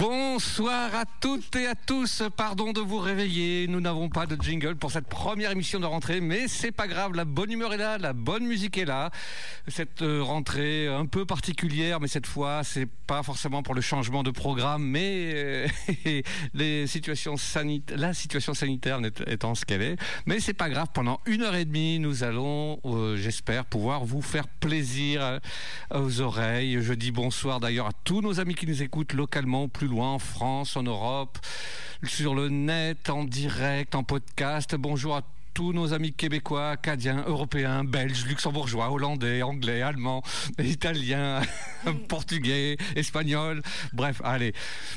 Bonsoir à toutes et à tous. Pardon de vous réveiller. Nous n'avons pas de jingle pour cette première émission de rentrée, mais c'est pas grave. La bonne humeur est là, la bonne musique est là. Cette euh, rentrée un peu particulière, mais cette fois, c'est pas forcément pour le changement de programme, mais euh, la situation sanitaire étant ce qu'elle est. Mais c'est pas grave. Pendant une heure et demie, nous allons, euh, j'espère, pouvoir vous faire plaisir aux oreilles. Je dis bonsoir d'ailleurs à tous nos amis qui nous écoutent localement plus loin, en France, en Europe, sur le net, en direct, en podcast. Bonjour à tous nos amis québécois, acadiens, européens, belges, luxembourgeois, hollandais, anglais, allemands, italiens, portugais, espagnols. Bref, allez.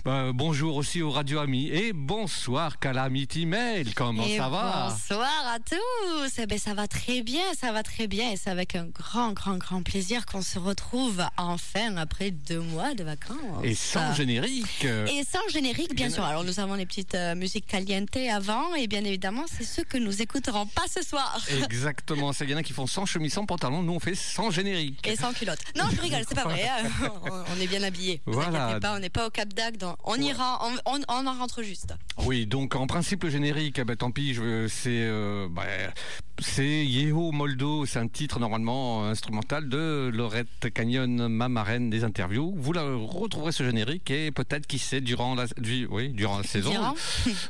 Euh, bonjour aussi aux radio amis et bonsoir Calamity Mail. Comment ça va? Bonsoir à tous. Eh ben, ça va très bien, ça va très bien et c'est avec un grand, grand, grand plaisir qu'on se retrouve enfin après deux mois de vacances. Et sans générique. Et sans générique, bien sûr. Alors nous avons les petites euh, musiques caliente avant et bien évidemment c'est ce que nous écoutons pas ce soir. Exactement. C'est y en a qui font sans chemise, sans pantalon. Nous, on fait sans générique. Et sans culotte. Non, je rigole, c'est pas vrai. Hein. on est bien habillés. Voilà. Pas, on n'est pas au Cap d'Agde. On ira, on, en rentre juste. Oui, donc en principe, le générique, ben, tant pis, c'est. Euh, bah, c'est Yeho Moldo, c'est un titre normalement instrumental de Lorette Canyon, ma marraine des interviews. Vous la retrouverez ce générique et peut-être qui sait durant la, oui, durant la saison,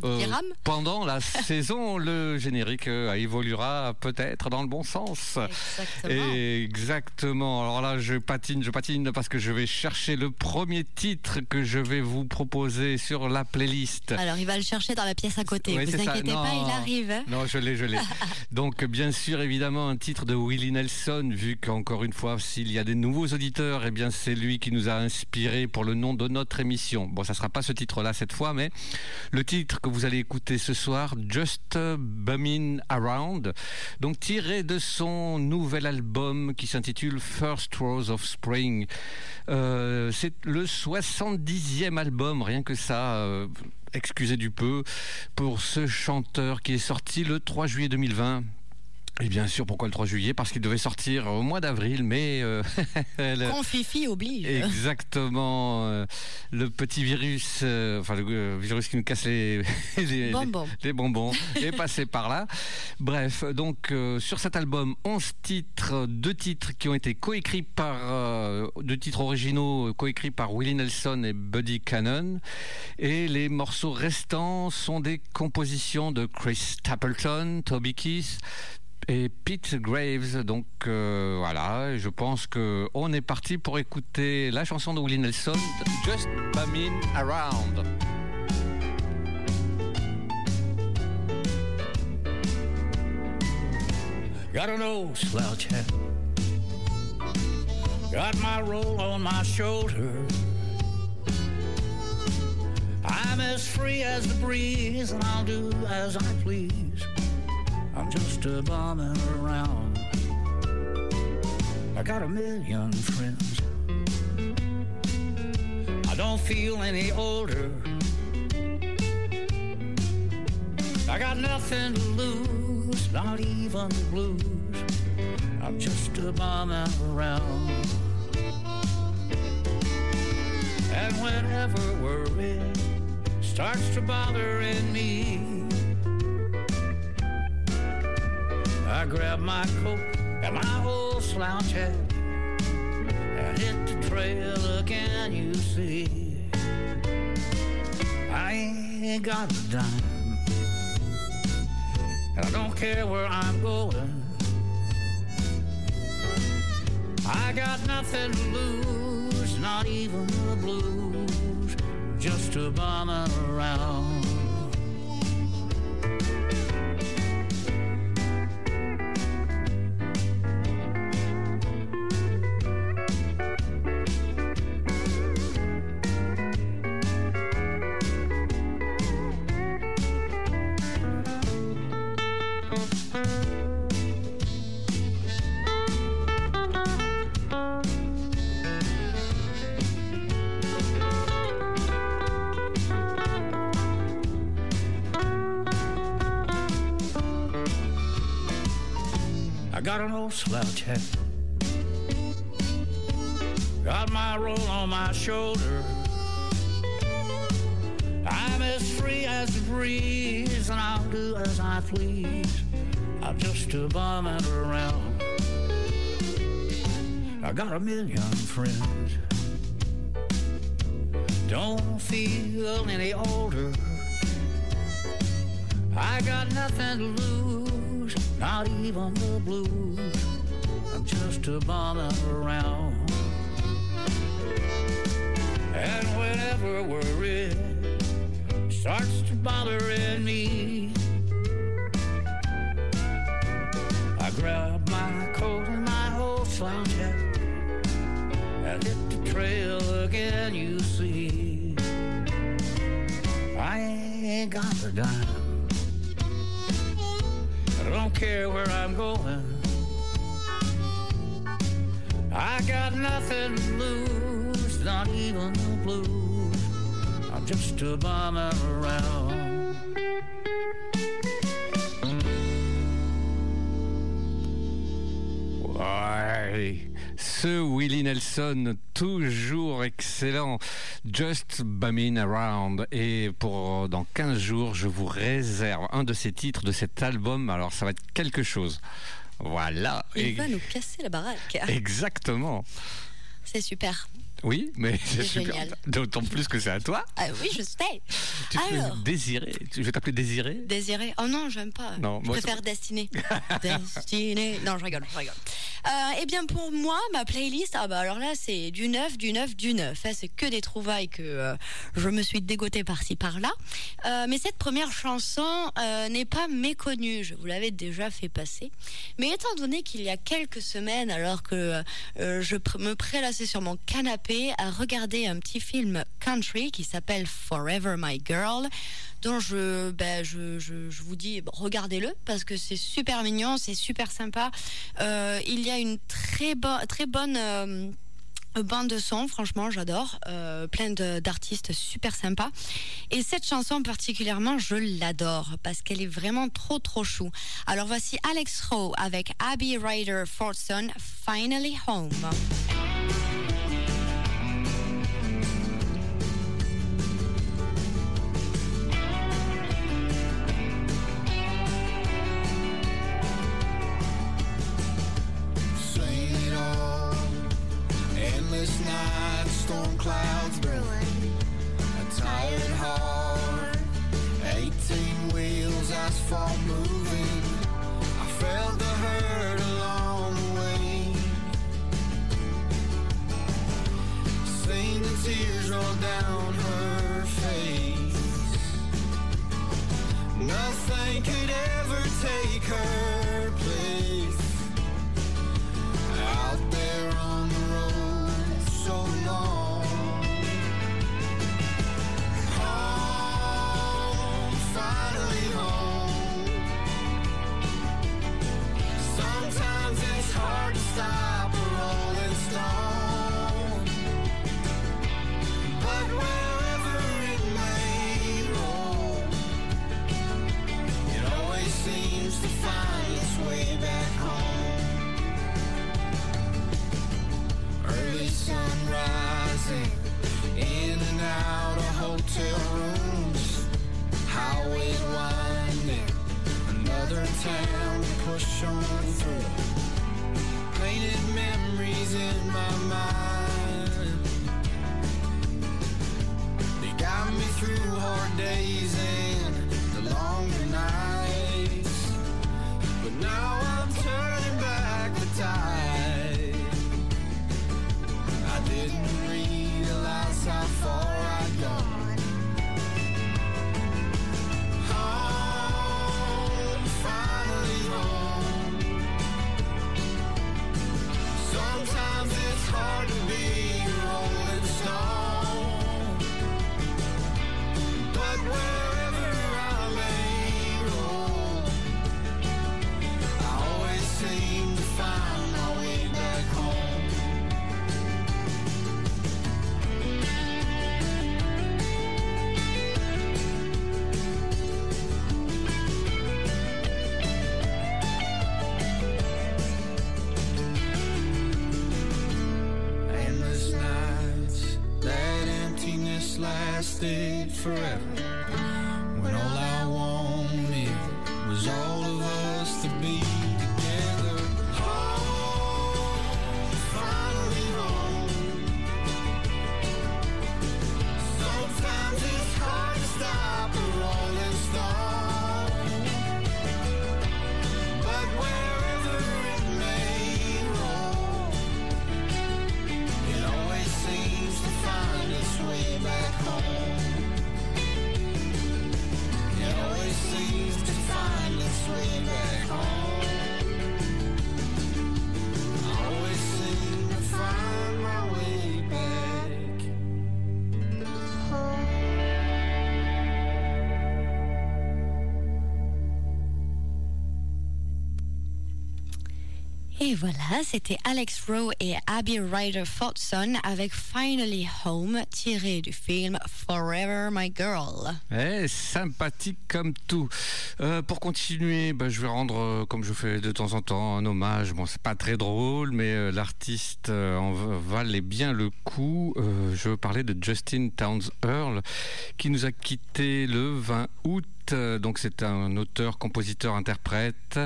euh, pendant la saison, le générique euh, évoluera peut-être dans le bon sens. Exactement. Exactement. Alors là, je patine, je patine parce que je vais chercher le premier titre que je vais vous proposer sur la playlist. Alors il va le chercher dans la pièce à côté. vous inquiétez pas, il arrive. Hein. Non, je l'ai, je l'ai. Donc bien sûr évidemment un titre de Willie Nelson, vu qu'encore une fois, s'il y a des nouveaux auditeurs, eh bien c'est lui qui nous a inspiré pour le nom de notre émission. Bon, ça sera pas ce titre-là cette fois, mais le titre que vous allez écouter ce soir, Just Around, donc tiré de son nouvel album qui s'intitule First Rose of Spring. Euh, c'est le 70e album, rien que ça. Euh, excusez du peu, pour ce chanteur qui est sorti le 3 juillet 2020 et bien sûr, pourquoi le 3 juillet? Parce qu'il devait sortir au mois d'avril, mais... Euh, Confifi oblige. Exactement. Euh, le petit virus, euh, enfin le virus qui nous casse les, les, bonbons. les, bonbons, est passé par là. Bref, donc sur cet album, 11 titres, deux titres qui ont été coécrits par... deux titres originaux coécrits par Willie Nelson et Buddy Cannon. Et les morceaux restants sont des compositions de Chris Stapleton, Toby Keith, et Pete Graves. Donc euh, voilà, je pense que on est parti pour écouter la chanson de Willie Nelson, Just Bumming Around. Got an old slouch hat. Got my roll on my shoulder. I'm as free as the breeze, and I'll do as I please. I'm just a bumming around. I got a million friends. I don't feel any older. I got nothing to lose, not even the blues. I'm just a bumming around. And whenever worry starts to bothering me, I grab my coat and my old slouch hat and hit the trail again, you see. I ain't got a dime, and I don't care where I'm going. I got nothing to lose, not even the blues, just a bumming around. Shoulder. as free as the breeze, and I'll do as I please. I'm just a bumming around. I got a million friends. Don't feel any older. I got nothing to lose, not even the blues. I'm just a bumming around. And whenever worry starts to bothering me, I grab my coat and my old slouch hat and hit the trail again. You see, I ain't got the dime. I don't care where I'm going. I got nothing to lose, not even the blues. I'm just a bumming around. Ouais. Ce Willie Nelson, toujours excellent. Just Bumming Around. Et pour dans 15 jours, je vous réserve un de ces titres de cet album. Alors, ça va être quelque chose. Voilà. Il Et- va nous casser la baraque. Exactement. C'est super. Oui, mais c'est super. D'autant plus que c'est à toi. Ah oui, je sais. Tu Alors. désirer. Je vais t'appeler Désiré. Désiré. Oh non, j'aime pas. Non, je moi, préfère Destiné. Destiné. Non, je rigole, je rigole. Euh, eh bien, pour moi, ma playlist, ah bah alors là, c'est du neuf, du neuf, du neuf. hein. c'est que des trouvailles que euh, je me suis dégotée par-ci, par-là. Euh, mais cette première chanson n'est pas méconnue. Je vous l'avais déjà fait passer. Mais étant donné qu'il y a quelques semaines, alors que je me prélassais sur mon canapé à regarder un petit film country qui s'appelle Forever My Girl, dont je, ben, je, je, vous dis, regardez-le parce que c'est super mignon, c'est super sympa. Euh, il y a une très, bo- très bonne. euh, bande de son, franchement, j'adore. Euh, plein d'artistes super sympas. Et cette chanson particulièrement, je l'adore parce qu'elle est vraiment trop, trop chou. Alors voici Alex Rowe avec Abby Ryder Fortson, Finally Home. Endless nights, storm clouds brewing. A tired heart. 18 wheels, asphalt moving. I felt the hurt along the way. Seen the tears roll down her face. Nothing could ever take her place out there on Et voilà, c'était Alex Rowe et Abby Ryder Fortson avec Finally Home, tiré du film Forever My Girl. Eh, sympathique comme tout. Euh, pour continuer, bah, je vais rendre, euh, comme je fais de temps en temps, un hommage. Bon, c'est pas très drôle, mais euh, l'artiste en valait bien le coup. Je veux parler de Justin Towns Earl, qui nous a quittés le 20 août. Donc c'est un auteur, compositeur, interprète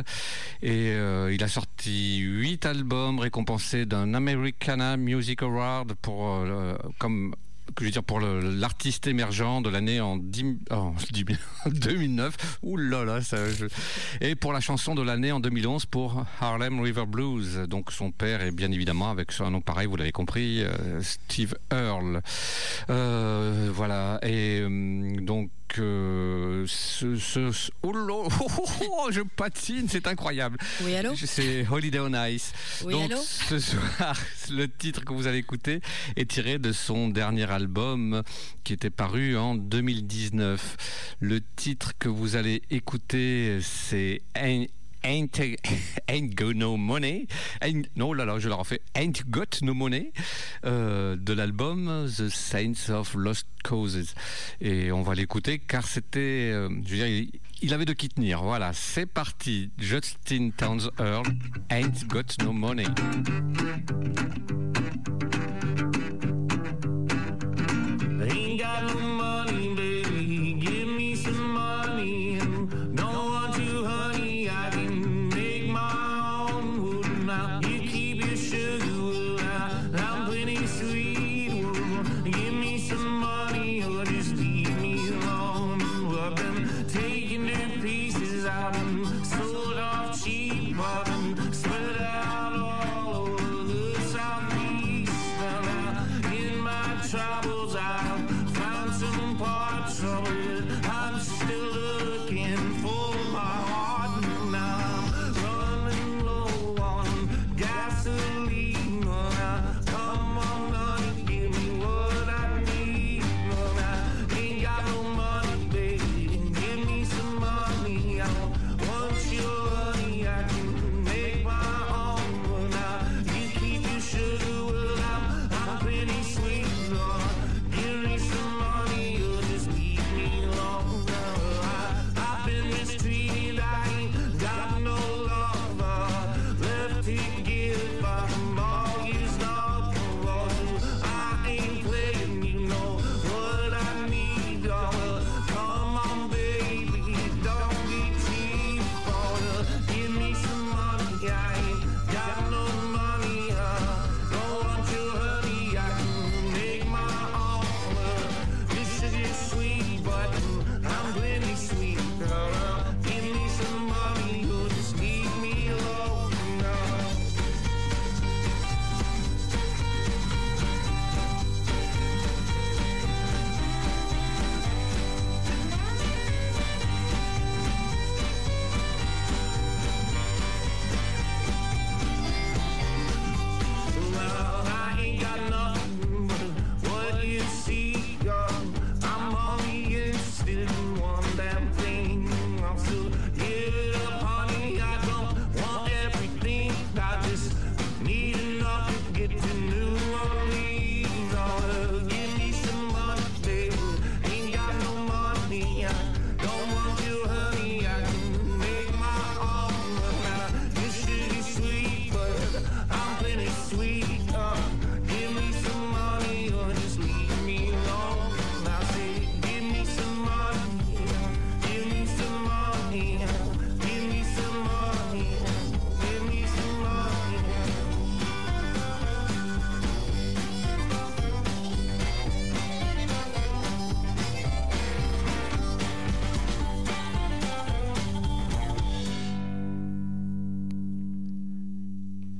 et il a sorti huit albums récompensés d'un Americana Music Award pour comme je veux dire pour l'artiste émergent de l'année en, 10 en 10 2009. Ouh là là, ça, je- et pour la chanson de l'année en 2011 pour Harlem River Blues. Donc son père est bien évidemment avec un nom pareil, vous l'avez compris, euh, Steve Earle. Euh, voilà et euh, donc euh, ce, ce- oh oh, oh, oh, je patine, c'est incroyable. Oui, allô? C'est Holiday on Ice. Oui, Donc allô? ce soir, le titre que vous allez écouter est tiré de son dernier album qui était paru en 2019. Le titre que vous allez écouter, c'est Ain't, Ain't, Got No Money. Non, là là, je le refais. Ain't Got No Money euh, de l'album The Saints of Lost Causes. Et on va l'écouter car c'était, euh, je veux dire, il, il avait de qui tenir. Voilà, c'est parti. Justin Towns Earl, Ain't Got No Money.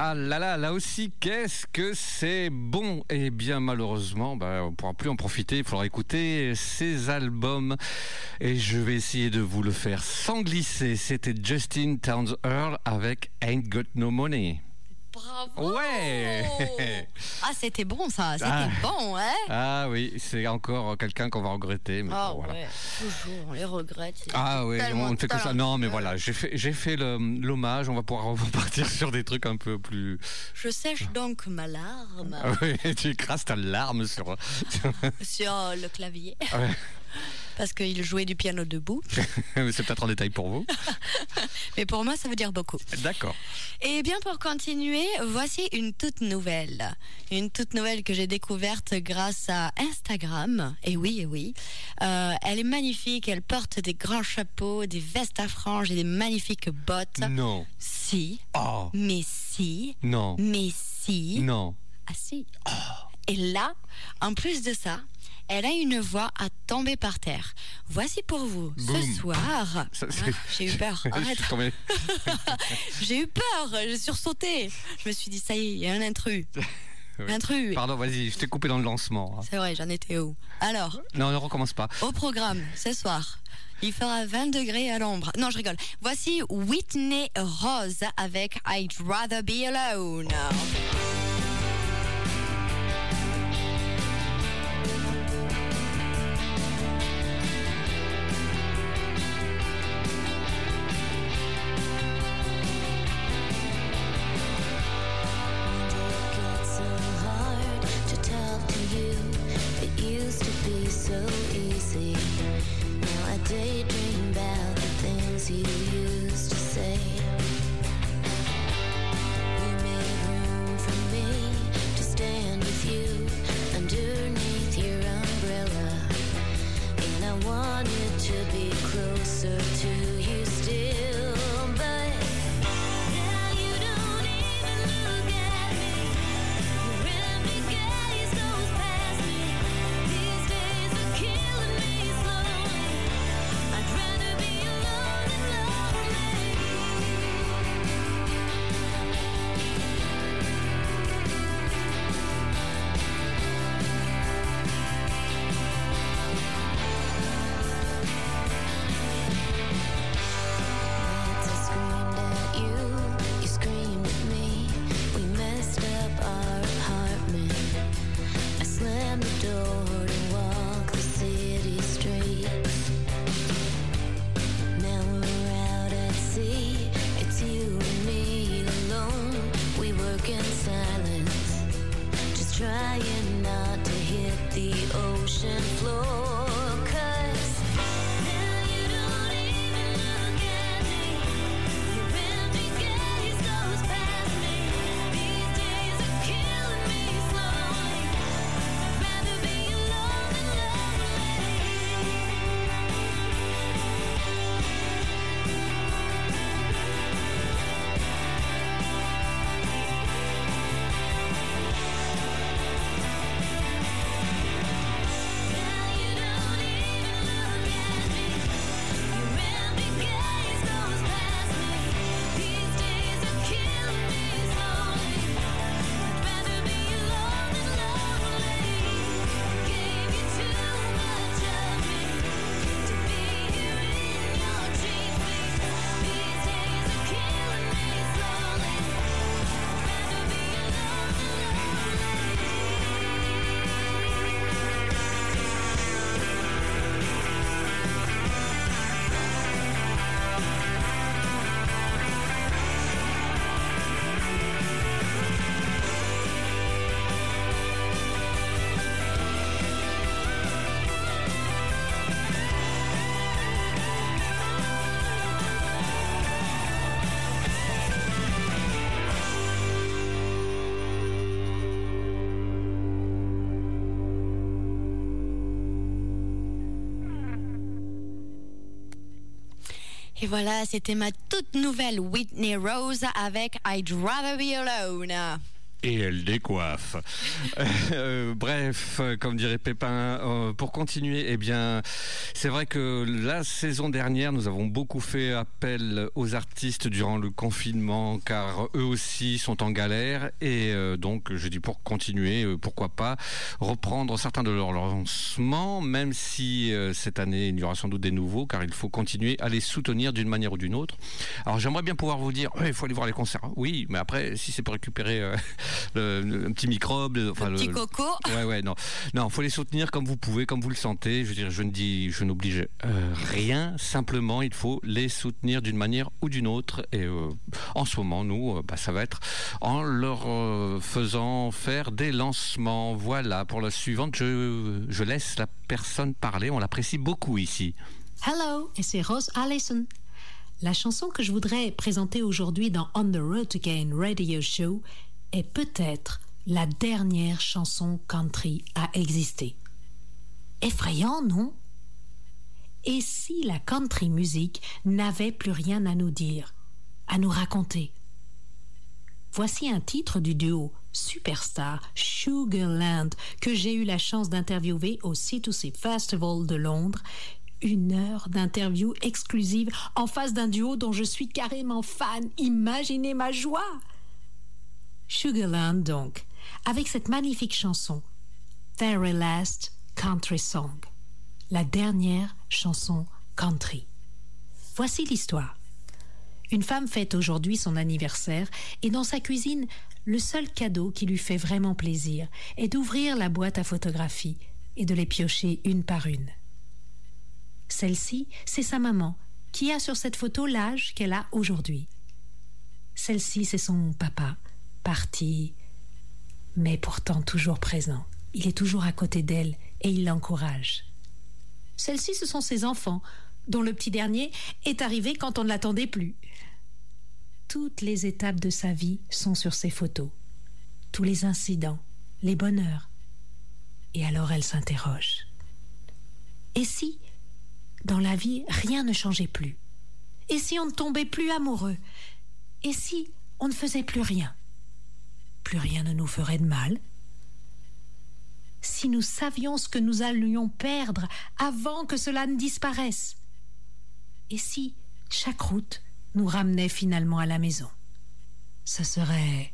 Ah là là, là aussi, qu'est-ce que c'est bon Eh bien, malheureusement, bah, on ne pourra plus en profiter. Il faudra écouter ces albums. Et je vais essayer de vous le faire sans glisser. C'était Justin Towns Earl avec Ain't Got No Money. Bravo Ouais. Ah, c'était bon ça, c'était Ah. bon, hein Ah oui, c'est encore quelqu'un qu'on va regretter. Mais Ah bon, voilà. ouais, toujours, on les regrette. Ah oui, on ne fait que ça. Non, mais voilà, j'ai fait, l'hommage. On va pouvoir repartir sur des trucs un peu plus. Je sèche donc ma larme Ah oui, tu écrases ta larme sur. sur le clavier. Ah ouais. Parce qu'il jouait du piano debout. c'est peut-être en détail pour vous. Mais pour moi, ça veut dire beaucoup. D'accord. Et bien pour continuer, voici une toute nouvelle. Une toute nouvelle que j'ai découverte grâce à Instagram. Et oui, et oui. Euh, elle est magnifique, elle porte des grands chapeaux, des vestes à franges et des magnifiques bottes. Non. Si, Oh. mais si, Non. mais si. Non. Ah si. Et là, en plus de ça, elle a une voix à tomber par terre. Voici pour vous, Boum. ce soir. Ah, j'ai eu peur. Arrête. J'ai eu peur. J'ai sursauté. Je me suis dit, ça y est, il y a un intrus. Oui. Intrus. Pardon, vas-y, je t'ai coupé dans le lancement. hein. C'est vrai, j'en étais où? Alors, Non, ne recommence pas. au programme, ce soir, il fera 20 degrés à l'ombre. Non, je rigole. Voici Whitney Rose avec I'd Rather Be Alone. Voilà, c'était ma toute nouvelle Whitney Rose avec I'd Rather Be Alone. Et elle décoiffe. Euh, bref, comme dirait Pépin, euh, pour continuer, eh bien, c'est vrai que la saison dernière, nous avons beaucoup fait appel aux artistes durant le confinement, car eux aussi sont en galère. Et euh, donc, je dis pour continuer, pourquoi pas reprendre certains de leurs lancements, même si cette année, il y aura sans doute des nouveaux, car il faut continuer à les soutenir d'une manière ou d'une autre. Alors, j'aimerais bien pouvoir vous dire, il faut aller voir les concerts. Oui, mais après, si c'est pour récupérer le, le- un petit microbe, le- enfin, Le petit le- coco. Ouais, ouais, non. Non, faut les soutenir comme vous pouvez, comme vous le sentez. Je veux dire, je ne dis, je n'oblige euh, rien. Simplement, il faut les soutenir d'une manière ou d'une autre. Et euh, en ce moment, nous, euh, bah, ça va être en leur euh, faisant faire des lancements. Voilà, pour la suivante, je, je laisse la personne parler. On l'apprécie beaucoup ici. Hello, et c'est Rose Allison. La chanson que je voudrais présenter aujourd'hui dans On the Road Again Radio Show est peut-être la dernière chanson country à exister. Effrayant, non? Et si la country music n'avait plus rien à nous dire, à nous raconter? Voici un titre du duo Superstar Sugarland que j'ai eu la chance d'interviewer au C2C Festival de Londres. Une heure d'interview exclusive en face d'un duo dont je suis carrément fan. Imaginez ma joie! Sugarland donc, avec cette magnifique chanson, Very Last Country Song, la dernière chanson country. Voici l'histoire. Une femme fête aujourd'hui son anniversaire et dans sa cuisine, le seul cadeau qui lui fait vraiment plaisir est d'ouvrir la boîte à photographies et de les piocher une par une. Celle-ci, c'est sa maman qui a sur cette photo l'âge qu'elle a aujourd'hui. Celle-ci, c'est son papa, parti, mais pourtant toujours présent. Il est toujours à côté d'elle et il l'encourage. Celle-ci, ce sont ses enfants, dont le petit dernier est arrivé quand on ne l'attendait plus. Toutes les étapes de sa vie sont sur ces photos, tous les incidents, les bonheurs. Et alors elle s'interroge. Et si, dans la vie, rien ne changeait plus? Et si on ne tombait plus amoureux? Et si on ne faisait plus rien? Plus rien ne nous ferait de mal Si nous savions ce que nous allions perdre avant que cela ne disparaisse Et si chaque route nous ramenait finalement à la maison Ce serait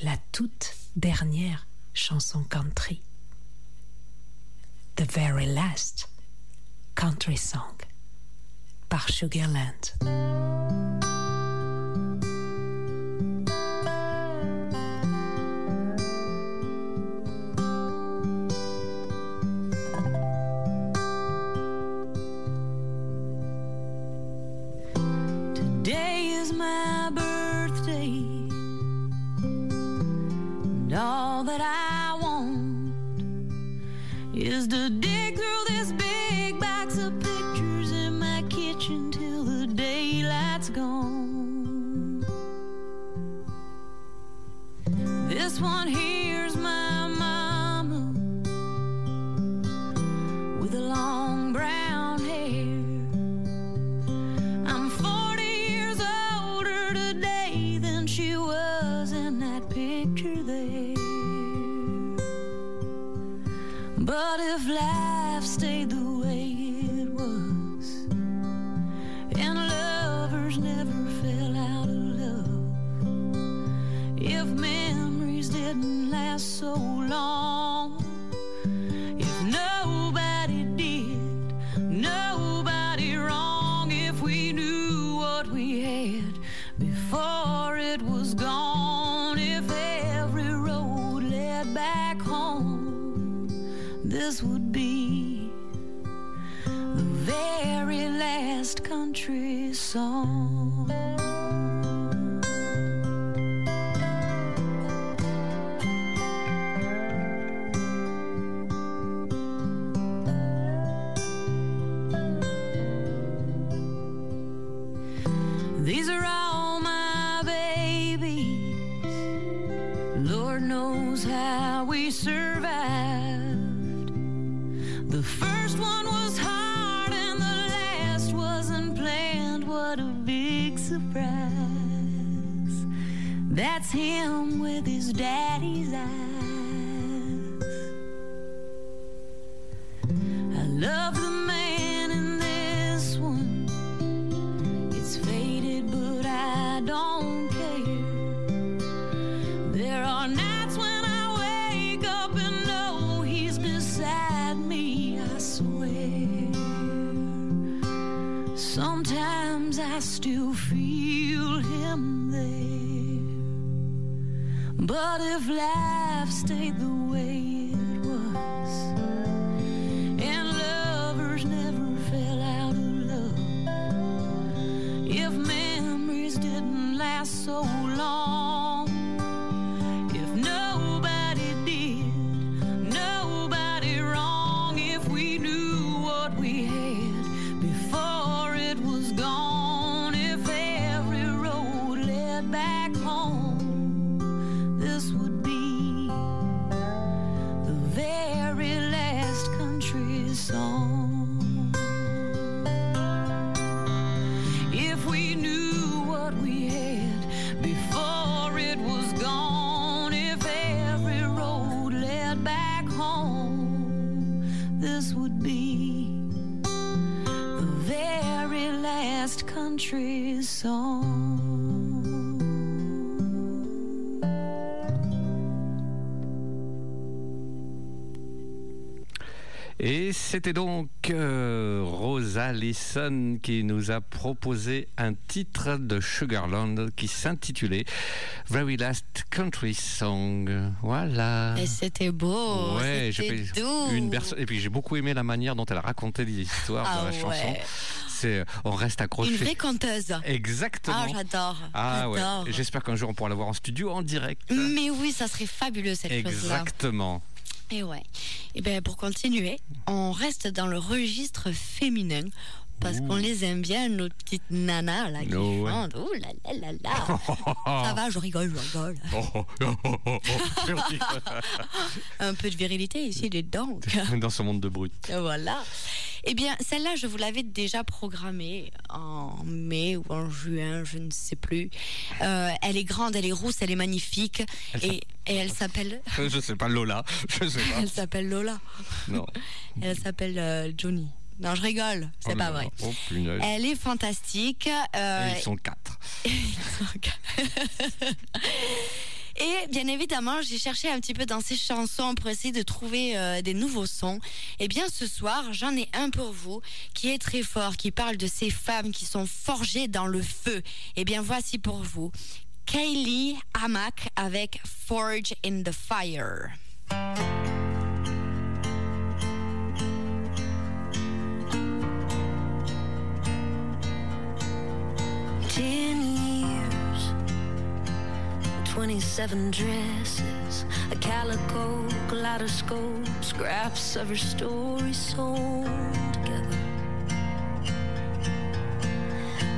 la toute dernière chanson country. The very last country song par Sugarland. Is to Lord knows how we survived. The first one was hard and the last wasn't planned. What a big surprise. That's him with his daddy's eyes. But if life stayed the c'était donc euh, Rosa Leeson qui nous a proposé un titre de Sugarland qui s'intitulait Very Last Country Song. Voilà. Et c'était beau, Ouais, c'était doux. une Et puis j'ai beaucoup aimé la manière dont elle racontait les histoires Ah dans la ouais. chanson. C'est, on reste accroché. Une vraie conteuse. Exactement. Ah, j'adore. Ah ouais. J'espère qu'un jour on pourra la voir en studio en direct. Mais oui, ça serait fabuleux cette chose-là. Exactement. Et ouais. Et bien pour continuer, on reste dans le registre féminin. Parce qu'on les aime bien, nos petites nanas là qui No chantent. Ouh là là là là. Ça va, je rigole, je rigole. Oh. Un peu de virilité ici, des dents. Dans ce monde de brut. Voilà. Eh bien, celle-là, je vous l'avais déjà programmée en mai ou en juin, je ne sais plus. Euh, elle est grande, elle est rousse, elle est magnifique. Elle et, et elle s'appelle. Je sais pas, Lola. Je sais pas. Elle s'appelle Lola. Non. Elle s'appelle euh, Johnny. Non, je rigole, c'est Oh pas vrai. Oh. Elle est fantastique. euh, Et ils sont quatre. Et bien évidemment, j'ai cherché un petit peu dans ces chansons pour essayer de trouver euh, des nouveaux sons. Et bien ce soir, j'en ai un pour vous qui est très fort, qui parle de ces femmes qui sont forgées dans le feu. Et bien voici pour vous Kaylee Hamak avec Forge in the Fire. Ten years, 27 dresses, a calico kaleidoscope, scraps of her story sewn together.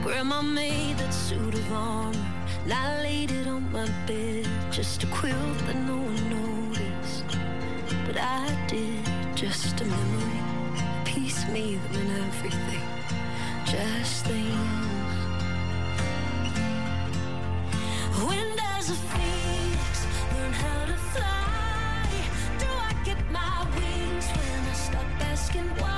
Grandma made that suit of armor, and I laid it on my bed, just a quilt that no one noticed. But I did, just a memory, a piece me everything, just things. Asking why?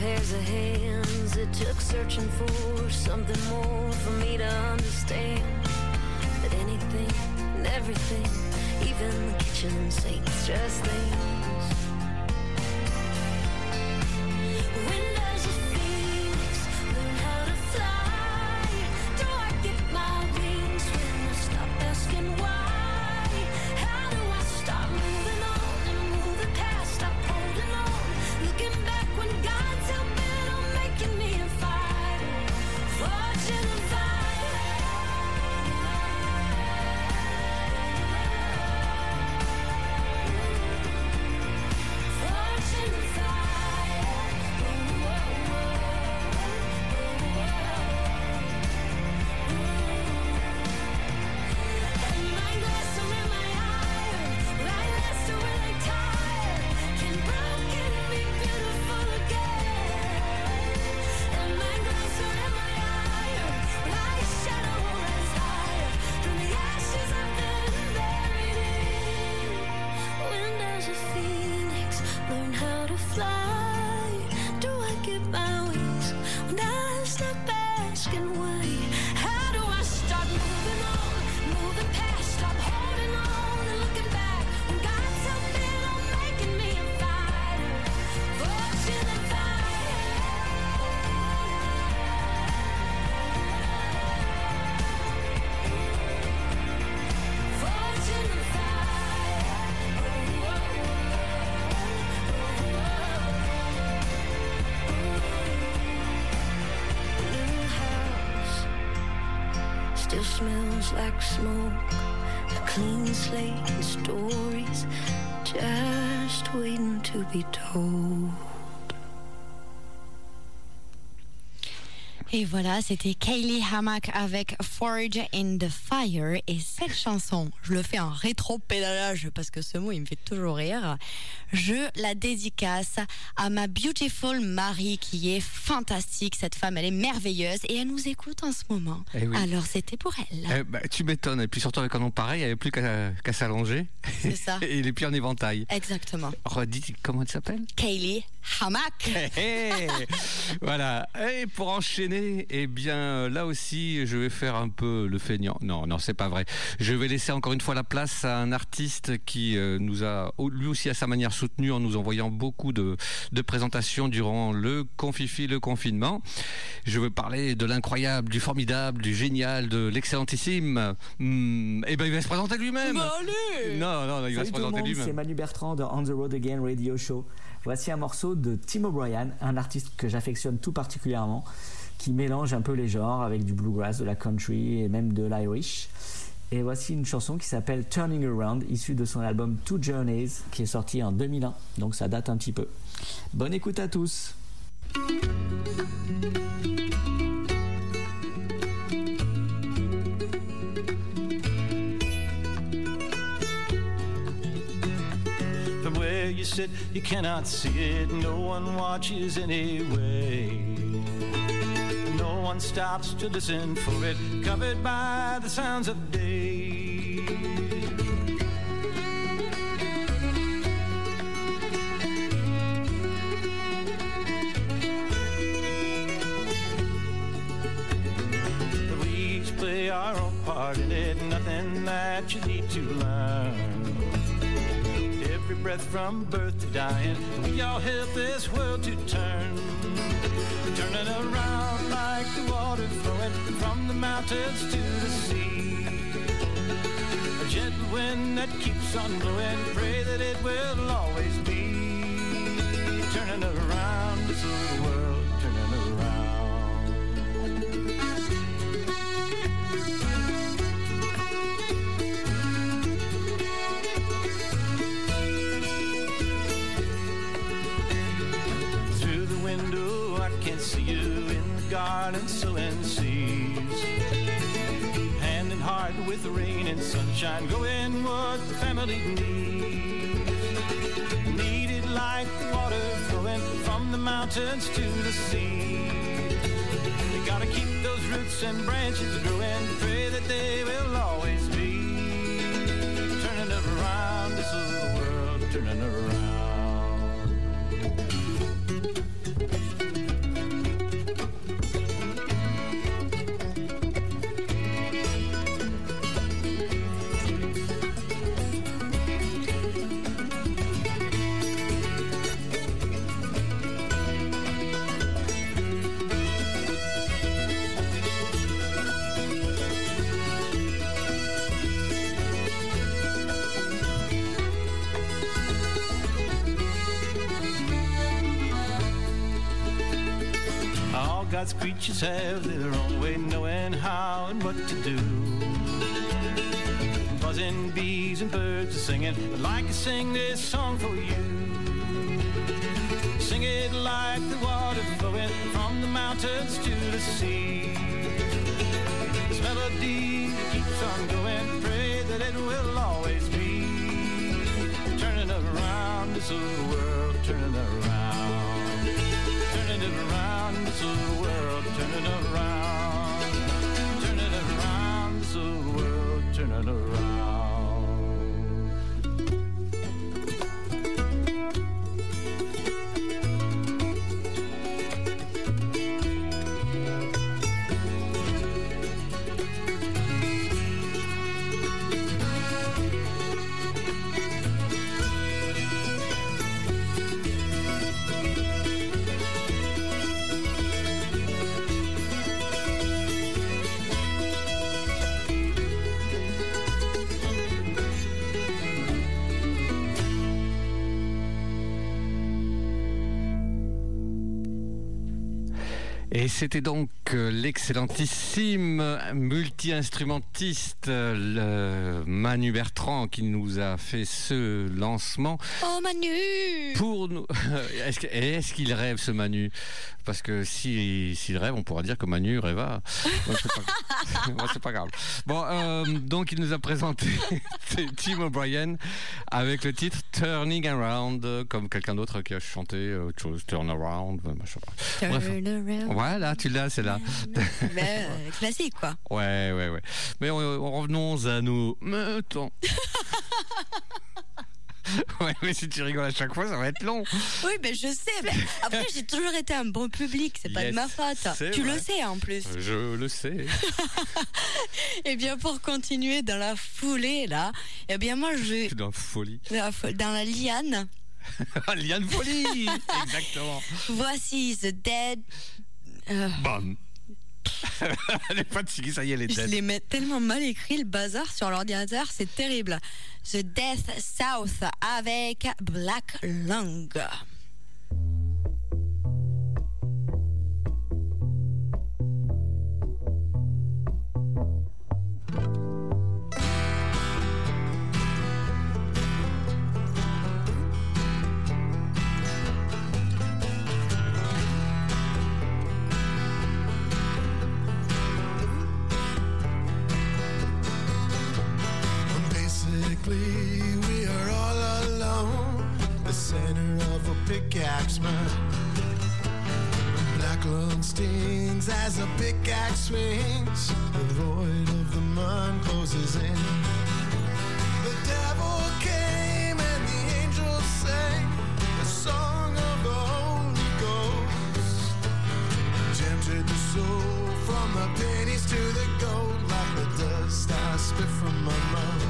Pairs of hands. It took searching for something more for me to understand that anything and everything, even the kitchen sinks, just things. Smoke. A clean slate and stories just waiting to be told. Et voilà, c'était Kaylee Hammack avec Forge in the Fire. Et cette chanson, je le fais en rétro-pédalage parce que ce mot, il me fait toujours rire. Je la dédicace à ma beautiful Marie qui est fantastique. Cette femme, elle est merveilleuse et elle nous écoute en ce moment. Eh oui. Alors c'était pour elle. Eh ben, tu m'étonnes. Et puis surtout avec un nom pareil, il n'y avait plus qu'à s'allonger. C'est ça. Et il est plus en éventail. Exactement. Redis, comment elle s'appelle? Kaylee Hammack. Hé, hé. Voilà. Et pour enchaîner, eh bien, euh, là aussi, je vais faire un peu le feignant. Non, non, c'est pas vrai. Je vais laisser encore une fois la place à un artiste qui euh, nous a, lui aussi à sa manière, soutenu en nous envoyant beaucoup de, de présentations durant le confifi, le confinement. Je veux parler de l'incroyable, du formidable, du génial, de l'excellentissime. Hmm, eh ben, il va se présenter lui-même. Non, non, non, il va Salut se présenter monde, c'est lui-même. Manu Bertrand de On the Road Again Radio Show. Voici un morceau de Tim O'Brien, un artiste que j'affectionne tout particulièrement, qui mélange un peu les genres avec du bluegrass, de la country et même de l'Irish. Et voici une chanson qui s'appelle Turning Around, issue de son album Two Journeys, qui est sorti en 2001, donc ça date un petit peu. Bonne écoute à tous. No one stops to listen for it. Covered by the sounds of day. We each play our own part in it. Nothing that you need to learn. Every breath from birth to dying, we all help this world to turn. Turning around like the water flowing from the mountains to the sea. A gentle wind that keeps on blowing, pray that it will always be. Turning around this little world, with the rain and sunshine, going what the family needs. Needed like water flowing from the mountains to the sea. You gotta keep those roots and branches growing, pray that they will always be. Turning around this little world, turning around. God's creatures have their own way, knowing how and what to do. Buzzing bees and birds are singing, I'd like to sing this song for you. Sing it like the water flowing from the mountains to the sea. This melody keeps on going, pray that it will always be. Turning around this little world, turning around. Turning it around this little world, turning around. Turning it around this little world, turning around. Et c'était donc euh, l'excellentissime multi-instrumentiste le Manu Bertrand qui nous a fait ce lancement Oh Manu pour nous. Est-ce qu'il rêve ce Manu? Parce que si- s'il rêve, on pourra dire que Manu rêva. Bon, c'est pas, bon, c'est pas grave. Bon, euh, donc il nous a présenté Tim O'Brien avec le titre Turning Around, comme quelqu'un d'autre qui a chanté euh, autre chose, Turn Around. Bref. Turn around. Voilà, tu l'as, c'est là. Euh, classique quoi. Ouais, ouais, ouais. Mais on, on revenons à nos meutons. ouais, mais si tu rigoles à chaque fois, ça va être long. Oui, ben je sais. mais après, j'ai toujours été un bon public, c'est pas Yes, de ma faute. Tu vrai. le sais en plus. Je le sais. Eh bien, pour continuer dans la foulée là, eh bien moi je vais Dans la folie. dans la fo- dans la liane. Liane folie Exactement. Voici The Dead. Euh, Bam. Elle est fatiguée, ça y est, elle est je dead. les mets tellement mal écrit le bazar sur l'ordinateur, c'est terrible. The Death South avec Black Lung. We are all alone, the center of a pickaxe man. Black lung stings as a pickaxe swings. The void of the mind closes in. The devil came and the angels sang a song of the Holy Ghost. Tempted the soul from the pennies to the gold, like the dust I spit from my mouth.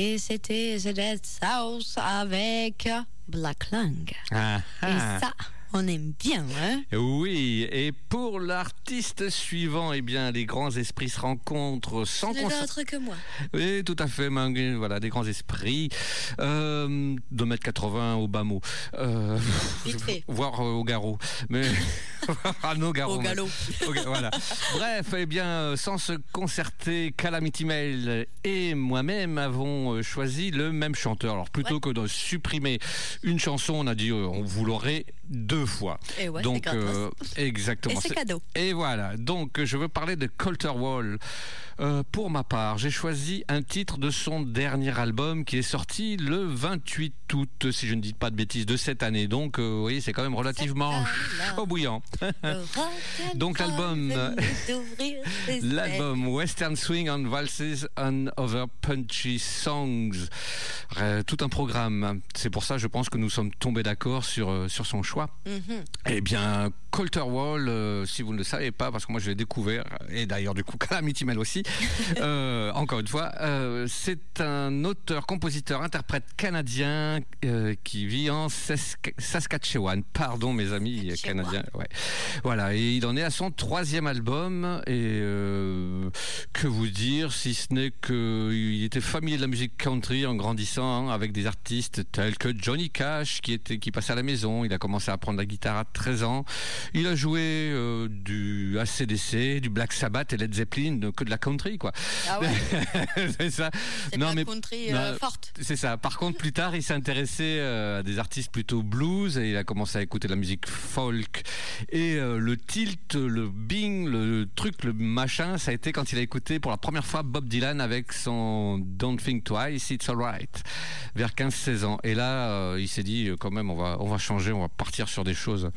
Et c'était The Dead South avec Black Lung. Ah, Et ah. ça, on aime bien, hein? Oui, et pour l'artiste suivant, eh bien, les grands esprits se rencontrent sans qu'on d'autres que moi. Oui, tout à fait, Mangue, voilà, des grands esprits. Euh, 2m80 au bas mot. Euh, Vite fait. Voire euh, au garrot. Mais Au galop. Voilà. Bref, eh bien, euh, sans se concerter, Calamity Mail et moi-même avons euh, choisi le même chanteur. Alors, plutôt que de supprimer une chanson, on a dit euh, on vous l'aurait deux fois. Et ouais, Donc, euh, exactement. Et c'est cadeau. Et voilà. Donc, je veux parler de Colter Wall. Euh, pour ma part, j'ai choisi un titre de son dernier album qui est sorti le 28 août, si je ne dis pas de bêtises, de cette année. Donc, vous voyez, c'est quand même relativement chaud bouillant. Donc, l'album, euh, L'album Western Swing and Valses and Other Punchy Songs. Euh, tout un programme. C'est pour ça, je pense que nous sommes tombés d'accord sur, euh, sur son choix. Mhm. Eh bien, Colter Wall, euh, si vous ne le savez pas, parce que moi je l'ai découvert, et d'ailleurs du coup Calamity Mail aussi, euh, encore une fois, euh, c'est un auteur, compositeur, interprète canadien euh, qui vit en Sask- Saskatchewan. Pardon mes amis canadiens. Ouais. Voilà, et il en est à son troisième album, et que vous dire, si ce n'est qu'il était familier de la musique country en grandissant hein, avec des artistes tels que Johnny Cash qui, était, qui passait à la maison, il a commencé à apprendre la guitare à 13 ans, il a joué euh, du ACDC, du Black Sabbath et Led Zeppelin, euh, que de la country quoi. Ah ouais, c'est ça. Non, mais- country euh, non, forte. C'est ça. Par contre, plus tard, il s'est intéressé à des artistes plutôt blues et il a commencé à écouter de la musique folk. Et le tilt, le bing, le truc, le machin, ça a été quand il a écouté pour la première fois Bob Dylan avec son Don't Think Twice, It's Alright, vers 15-16 ans. Et là, il s'est dit, quand même, on va, on va changer, on va partir sur des choses.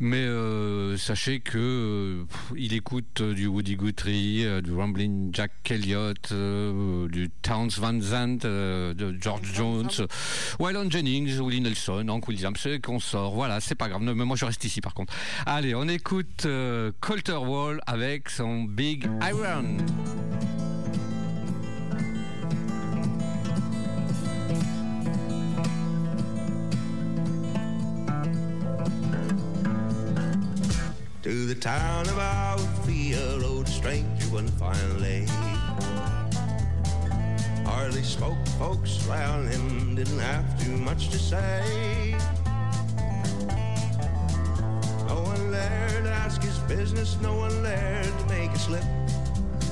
Mais euh, sachez que euh, pff, il écoute euh, du Woody Guthrie, euh, du Ramblin' Jack Elliott, du Towns Van Zandt, de George Jones, Waylon Jennings, Willie Nelson, Hank Williams, et qu'on sort. Voilà, c'est pas grave. Non, Mais moi, je reste ici par contre. Allez, on écoute Colter Wall avec son Big Iron. To the town of Althea rode a stranger one fine lady. Hardly spoke, folks round him didn't have too much to say. No one there to ask his business, no one there to make a slip.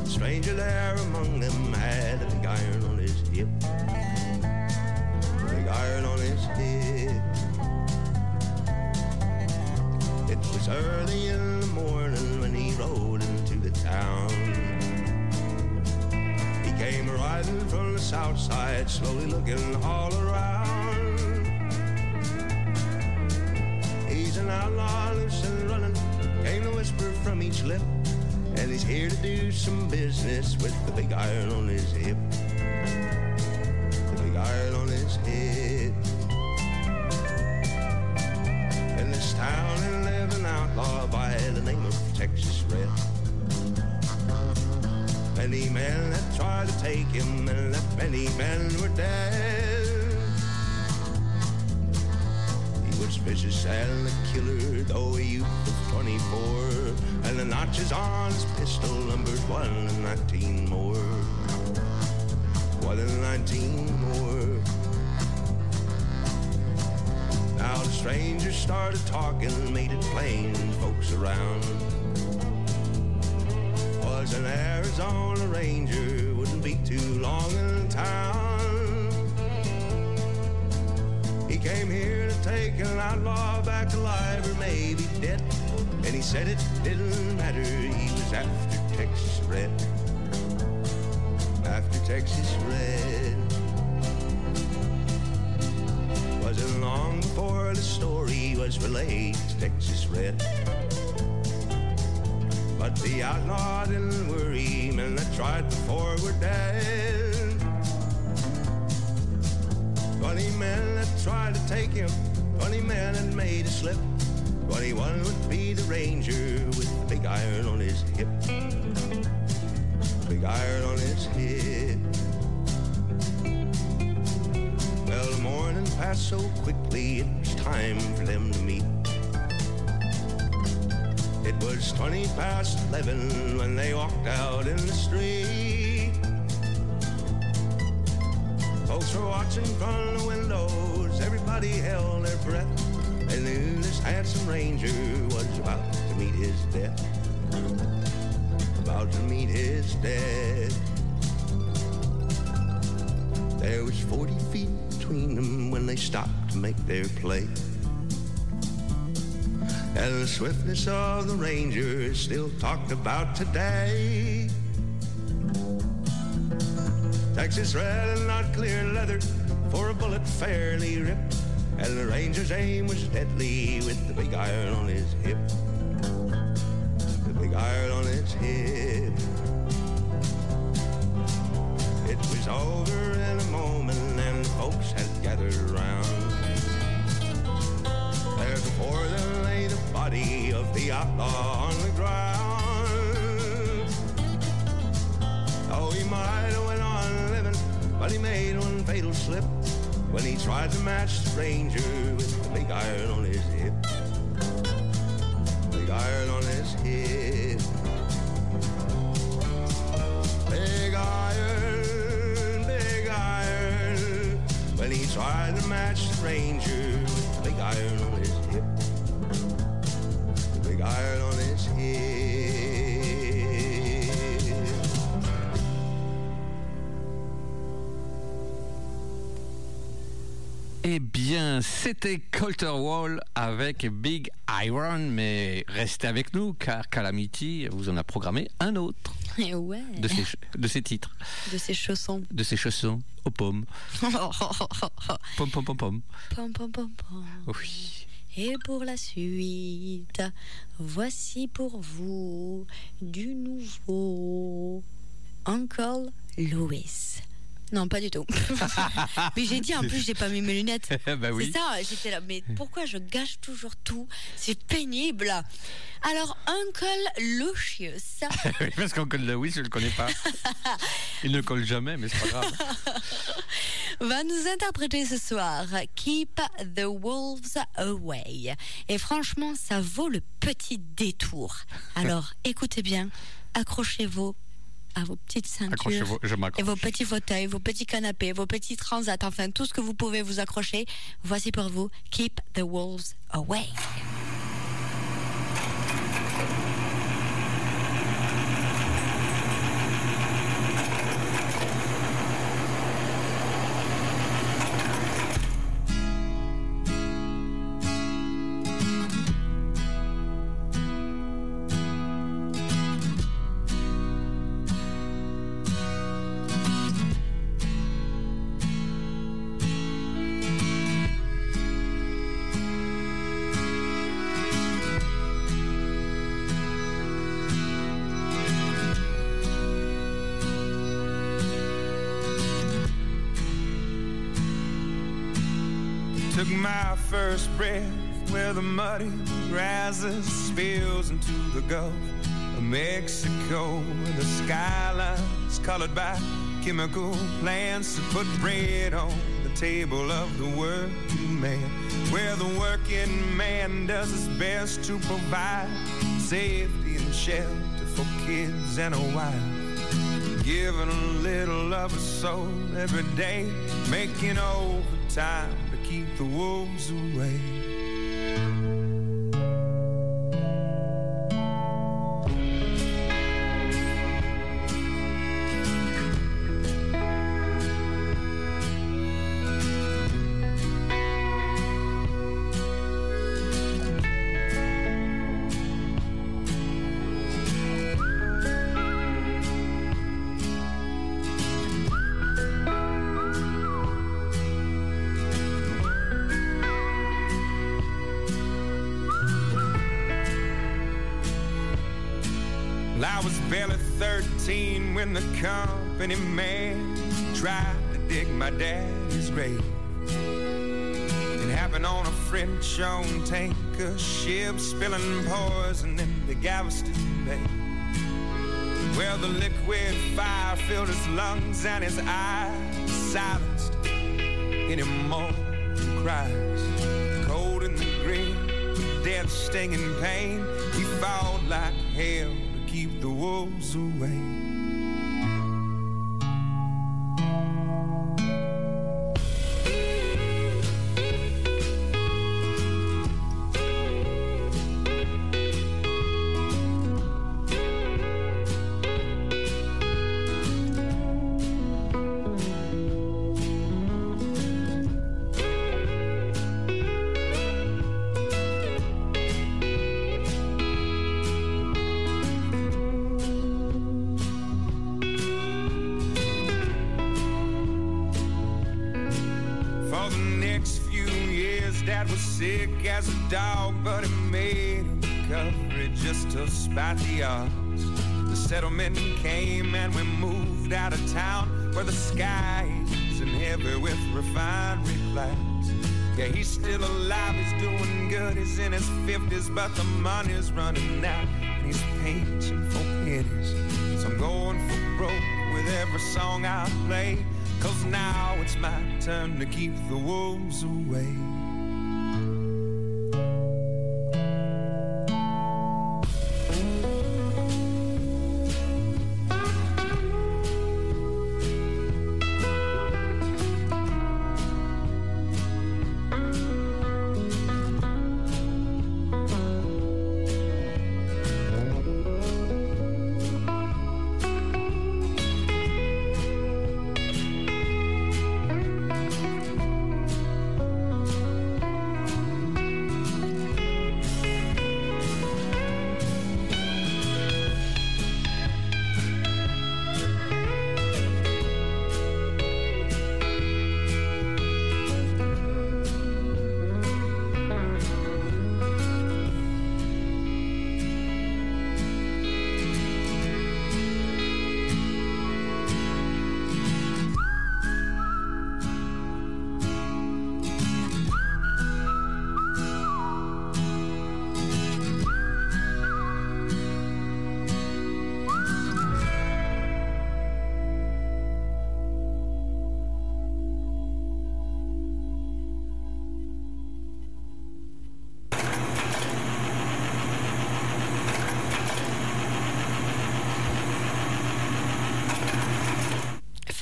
The stranger there among them had a big iron on his hip. Big iron on his hip. It was early in the morning when he rode into the town. He came riding from the south side, slowly looking all around. He's an outlaw, loose and running, came the whisper from each lip. And he's here to do some business with the big iron on his hip. Texas Red. Many men that tried to take him and that many men were dead. He was vicious and a killer, though a youth of 24. And the notches on his pistol numbered one and nineteen more. One and nineteen more. Now the stranger started talking, made it plain, folks around. Was an Arizona Ranger, wouldn't be too long in town. He came here to take an outlaw back alive or maybe dead. And he said it didn't matter, he was after Texas Red. After Texas Red. Wasn't long before the story was relayed to Texas Red. But the outlaw didn't worry, men that tried before were dead. Twenty men that tried to take him, twenty men that made a slip. Twenty-one would be the ranger with the big iron on his hip. Big iron on his hip. Well, the morning passed so quickly, it was time for them to meet. Was 20 past 11 when they walked out in the street. Folks were watching from the windows, everybody held their breath. and knew this handsome ranger was about to meet his death. About to meet his death. There was 40 feet between them when they stopped to make their play. And the swiftness of the ranger is still talked about today. Texas red and not clear leather for a bullet fairly ripped. And the ranger's aim was deadly with the big iron on his hip. The big iron on his hip. It was over in a moment and folks had gathered around. There before them body of the outlaw on the ground. Oh, he might have went on living, but he made one fatal slip when he tried to match the ranger with the big iron on his hip. Big iron on his hip. Big iron, big iron. When he tried to match the ranger with the big iron big iron on his hip. Eh bien, c'était Colter Wall avec Big Iron, mais restez avec nous car Calamity vous en a programmé un autre Et ouais, de ses, de ses titres, de ces chaussons. de ses chansons aux pommes. Pom pom pom pom. Pom, pom, pom, pom. Oui. Et pour la suite, voici pour vous du nouveau Uncle Louis. Non, pas du tout. mais j'ai dit en plus, j'ai pas mis mes lunettes. bah C'est oui. ça, j'étais là. Mais pourquoi je gâche toujours tout? C'est pénible. Alors, Uncle Lucius, Parce qu'Uncle Lewis, je le connais pas. Il ne colle jamais, mais c'est pas grave. va nous interpréter ce soir Keep the Wolves Away. Et franchement, ça vaut le petit détour. Alors, écoutez bien, accrochez-vous à vos petites ceintures. Je Et vos petits fauteuils, vos petits canapés, vos petits transats, enfin tout ce que vous pouvez vous accrocher. Voici pour vous Keep the Wolves Away. Muddy rises spills into the Gulf of Mexico. The skyline's colored by chemical plants that put bread on the table of the working man. Where the working man does his best to provide safety and shelter for kids and a wife. Giving a little of his soul every day, making overtime to keep the wolves away. Música when the company man tried to dig my daddy's grave. It happened on a French owned tanker ship spilling poison in the Galveston Bay. Well, the liquid fire filled his lungs and his eyes silenced any more cries. Cold in the grave, death stinging pain, he fought like hell to keep the wolves away. In his 50s, but the money's running out and he's painting for pennies. So I'm going for broke with every song I play, cause now it's my turn to keep the wolves away.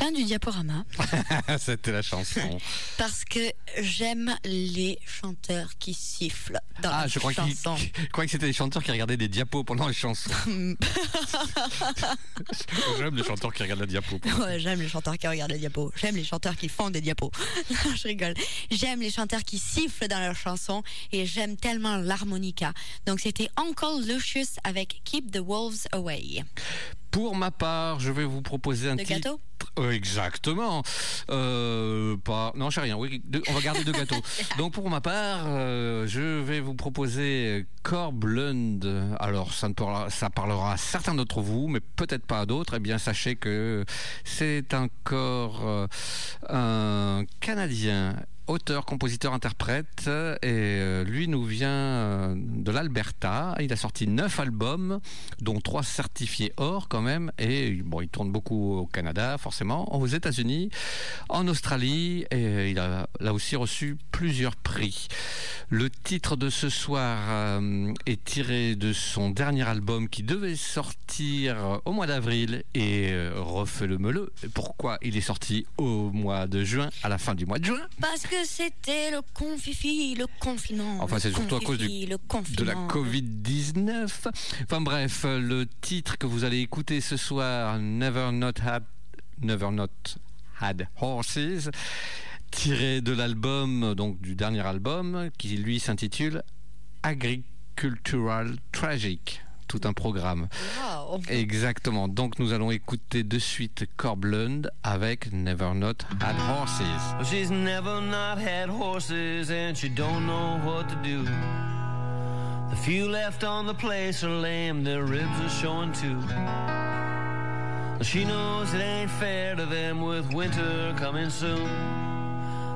Fin du diaporama. C'était la chanson. Parce que j'aime les chanteurs qui sifflent dans Ah, la je crois chanson. je croyais que c'était les chanteurs qui regardaient des diapos pendant les chansons. J'aime les chanteurs qui regardent la diapo. Ouais, j'aime les chanteurs qui regardent les diapos. J'aime les chanteurs qui font des diapos. Non, je rigole. J'aime les chanteurs qui sifflent dans leurs chansons et j'aime tellement l'harmonica. Donc c'était Uncle Lucius avec Keep the Wolves Away. Pour ma part, je vais vous proposer un De titre. gâteau Exactement. Euh, pas. Non, je sais rien. Oui, deux- on va garder deux gâteaux. Donc pour ma part, euh, je vais vous proposer Corb Lund. Alors ça, ne parlera, ça parlera à certains d'entre vous, mais peut-être pas à d'autres. Eh bien, sachez que c'est un corps, euh, un Canadien. Auteur, compositeur, interprète, et euh, lui nous vient euh, de l'Alberta. Il a sorti neuf albums, dont trois certifiés or quand même, et bon, il tourne beaucoup au Canada, forcément, aux États-Unis, en Australie, et il a là aussi reçu plusieurs prix. Le titre de ce soir euh, est tiré de son dernier album qui devait sortir au mois d'avril et euh, refait le meuleux. Pourquoi il est sorti au mois de juin, à la fin du mois de juin? Parce que c'était le confifi, le confinement. Enfin, c'est surtout à cause du- de la confinement. Covid-19. Enfin bref, le titre que vous allez écouter ce soir, Never Not Had, Never Not Had Horses, tiré de l'album, donc du dernier album, qui lui s'intitule Agricultural Tragic. Tout un programme. Wow. Exactement. Donc nous allons écouter de suite Corb Lund avec Never Not Had Horses. She's never not had horses and she don't know what to do. The few left on the place are lame, their ribs are showing too. She knows it ain't fair to them with winter coming soon.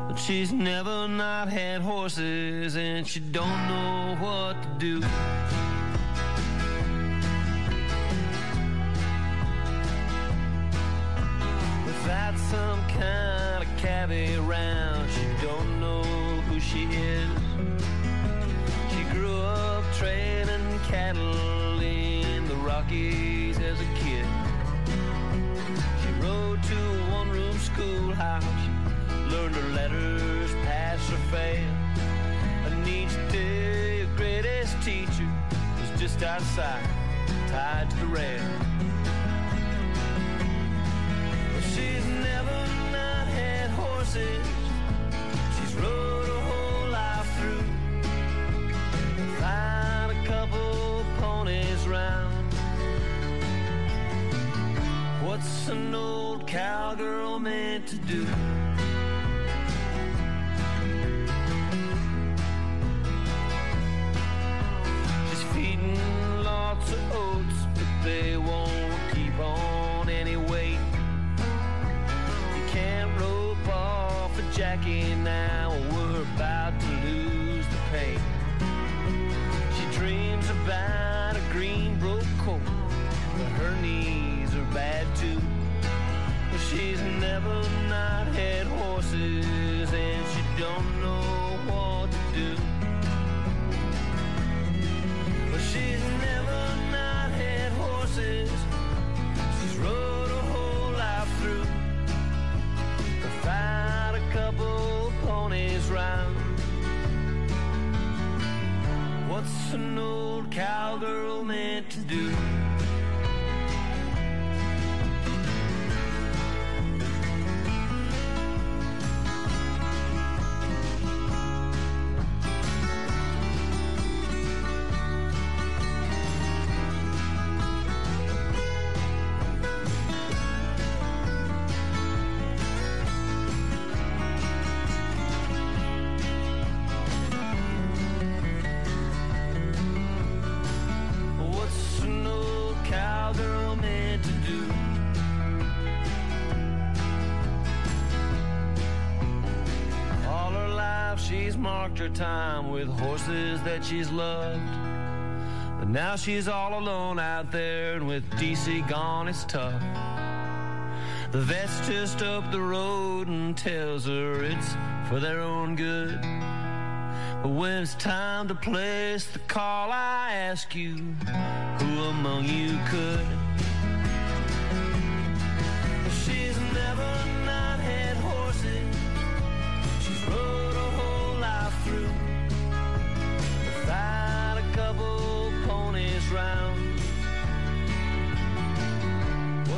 But she's never not had horses and she don't know what to do. Of around, she don't know who she is. She grew up trailing cattle in the Rockies as a kid. She rode to a one-room schoolhouse, learned her letters, passed her fail. And each day, her greatest teacher was just outside, tied to the rail. horses she's rode a whole life through. Find a couple ponies round. What's an old cowgirl meant to do? She's feeding lots of oats, but they won't keep on. Jackie now, we're about to lose the pain. She dreams about a green broke coat, but her knees are bad too. She's never not had horses, and she don't know what to do. What's an old cowgirl meant to do? She's loved. But now she's all alone out there, and with DC gone, it's tough. The vet's just up the road and tells her it's for their own good. But when it's time to place the call, I ask you, who among you could?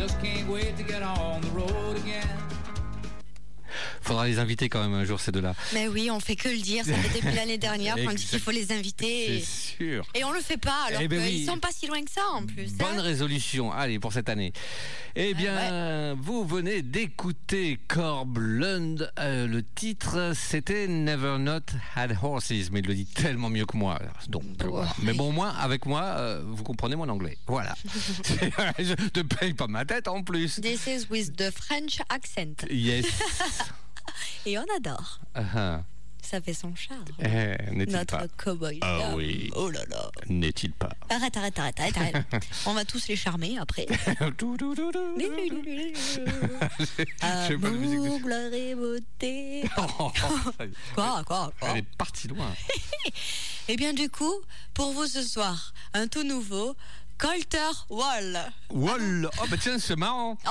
Just can't wait to get on the road again. Faudra les inviter quand même un jour, ces deux-là. Mais oui, on fait que le dire. Ça fait depuis l'année dernière qu'on dit qu'il faut les inviter. C'est sûr. et on le fait pas, alors Eh ben qu'ils oui. sont pas si loin que ça en plus. hein. Bonne résolution, allez, pour cette année. Eh bien, vous venez d'écouter Corb Lund. Euh, le titre, c'était Never Not Had Horses, mais il le dit tellement mieux que moi. Donc, euh. Mais bon, moi, avec moi, euh, vous comprenez mon anglais. Voilà. Je te paye pas ma tête en plus. This is with the French accent. Yes. Et on adore. Ah, Ça fait son charme. eh, Notre cowboy. Ah oui. Oh là là. N'est-il pas Arrête, arrête, arrête, arrête, arrête. On va tous les charmer après. Amour, gloire et beauté. Oh. Quoi, quoi, quoi Elle est partie loin. Eh bien, du coup, pour vous ce soir, un tout nouveau, Colter Wall. Wall Oh, bah tiens, c'est marrant.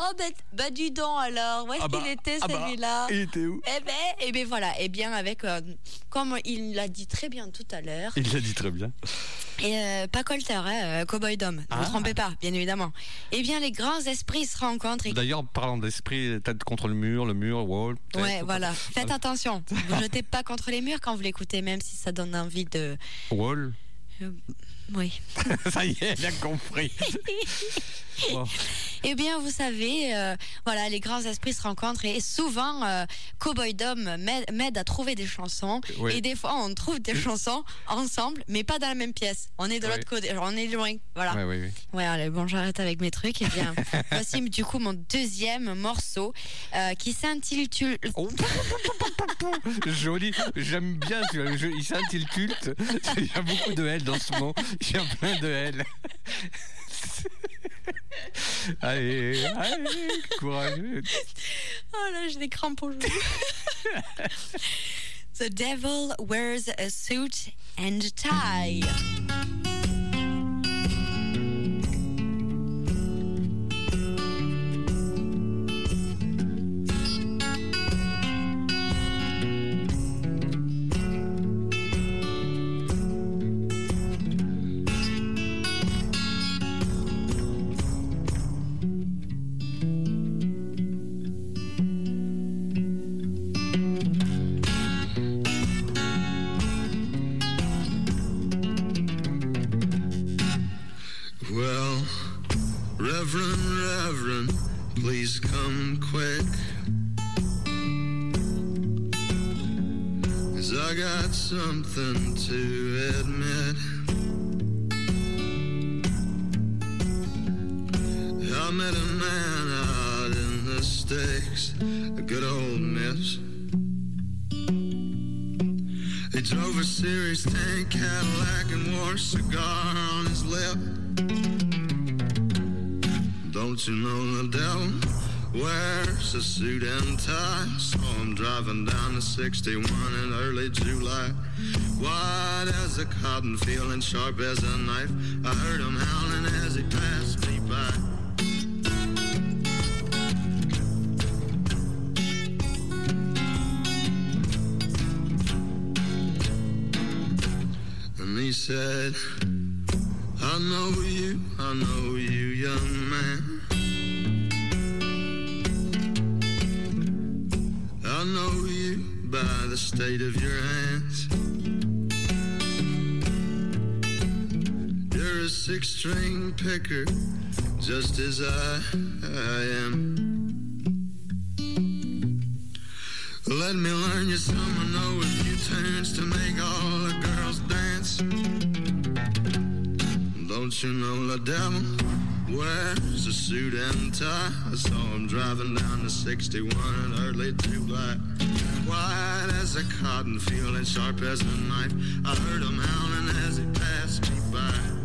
Oh, oh bah, bah dis donc alors, où est-ce Ah bah, qu'il était ah bah, celui-là il était où Eh ben, eh ben voilà, eh bien avec, euh, comme il l'a dit très bien tout à l'heure, Il l'a dit très bien. et euh, pas Colter, hein, euh, Cowboy Dom, ne Ah. vous trompez pas, bien évidemment. Eh bien, les grands esprits se rencontrent et D'ailleurs, parlant d'esprit, tête contre le mur, le mur, wall. Ouais, voilà. Faites attention. Vous jetez pas contre les murs quand vous l'écoutez, même si ça donne envie de. Wall. Euh, oui. Ça y est, elle a compris. Bon. Eh bien, vous savez, euh, voilà, les grands esprits se rencontrent et souvent, euh, Cowboy Dom m'aide à trouver des chansons. Oui. Et des fois, on trouve des chansons ensemble, mais pas dans la même pièce. On est de Oui. l'autre côté, on est loin. Voilà. Oui, oui. Ouais, allez, bon, j'arrête avec mes trucs. Eh bien, voici du coup mon deuxième morceau euh, qui s'intitule. Oh. Joli, j'aime bien, il s'intitule. Il y a beaucoup de L dans ce mot. A plein de L. allez, allez, courageux. Oh là, j'ai des crampes aux. The devil wears a suit and tie. Something to admit. I met a man out in the sticks, a good old miss. He drove a Series 10 Cadillac and wore a cigar on his lip. Don't you know the devil wears a suit and tie? Saw him driving down the 61 in early July. White as a cotton field and sharp as a knife. I heard him howling as he passed me by. And he said, I know you, I know you, young man. I know you by the state of your string picker, just as I, I am. Let me learn you some, I know a few turns to make all the girls dance. Don't you know the devil wears a suit and tie? I saw him driving down the 61 in early July. White as a cotton field and sharp as a knife. I heard him howling as he passed me by.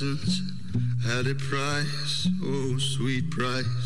Lessons had a price? Oh, sweet price.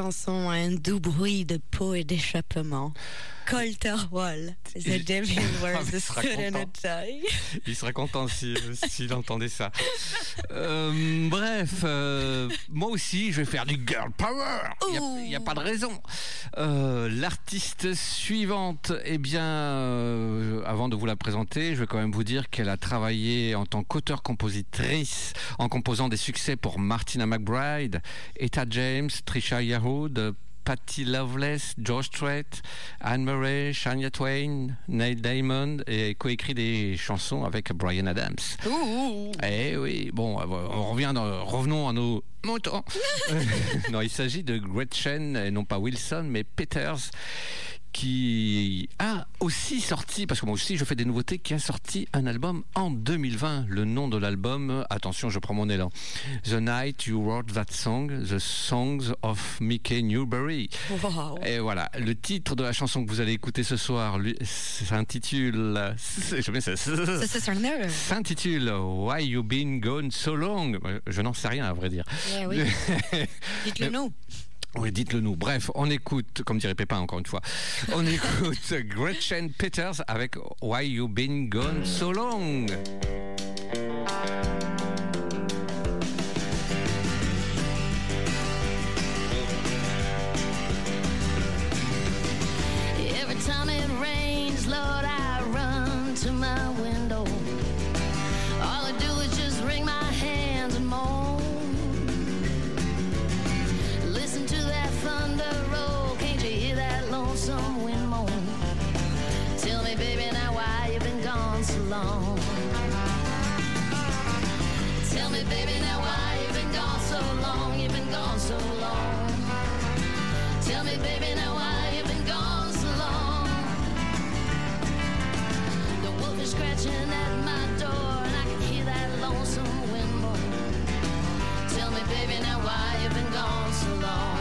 Chanson a un doux bruit de peau et d'échappement. Colter Wall, The Devil Ah, Wears mais a il sera Suit and a content. Tie. Il serait content si- s'il entendait ça. Euh, bref, euh, moi aussi, je vais faire du girl power. Il n'y a, pas de raison. Euh, L'artiste suivante, eh bien, euh, avant de vous la présenter, je vais quand même vous dire qu'elle a travaillé en tant qu'auteur-compositrice en composant des succès pour Martina McBride, Etta James, Trisha Yearwood, Patty Loveless, George Strait, Anne Murray, Shania Twain, Neil Diamond et coécrit des chansons avec Brian Adams. Eh oui, bon, euh, on revient dans- revenons à nos moutons. non, il s'agit de Gretchen, et non pas Wilson, mais Peters, qui a aussi sorti, parce que moi aussi je fais des nouveautés, qui a sorti un album en 2020. Le nom de l'album, attention, je prends mon élan. The Night You Wrote That Song, The Songs of Mickey Newberry. Wow. Et voilà, le titre de la chanson que vous allez écouter ce soir s'intitule. S'intitule Why You Been Gone So Long. Je n'en sais rien à vrai dire. Eh oui. Dites-le nous. Oui, dites-le nous. Bref, on écoute, comme dirait Pépin encore une fois, on écoute Gretchen Peters avec Why You Been Gone So Long. So long. Tell me, baby, now why you been gone so long? The wolf is scratching at my door, and I can hear that lonesome wind moan. Tell me, baby, now why you been gone so long?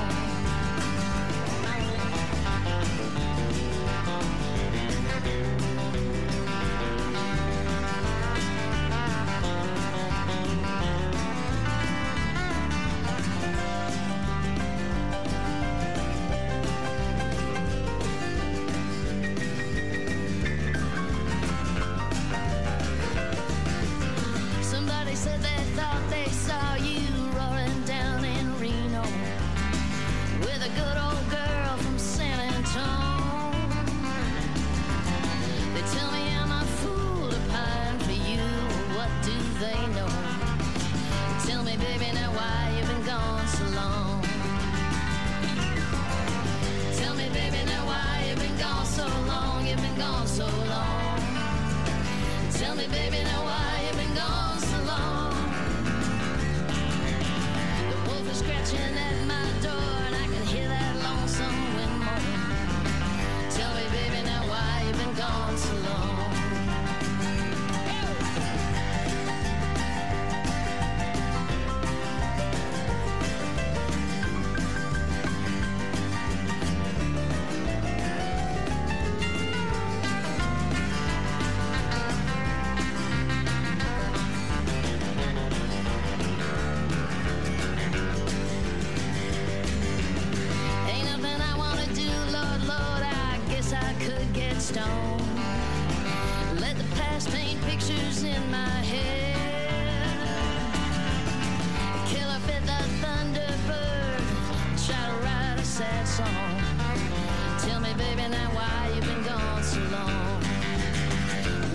So long?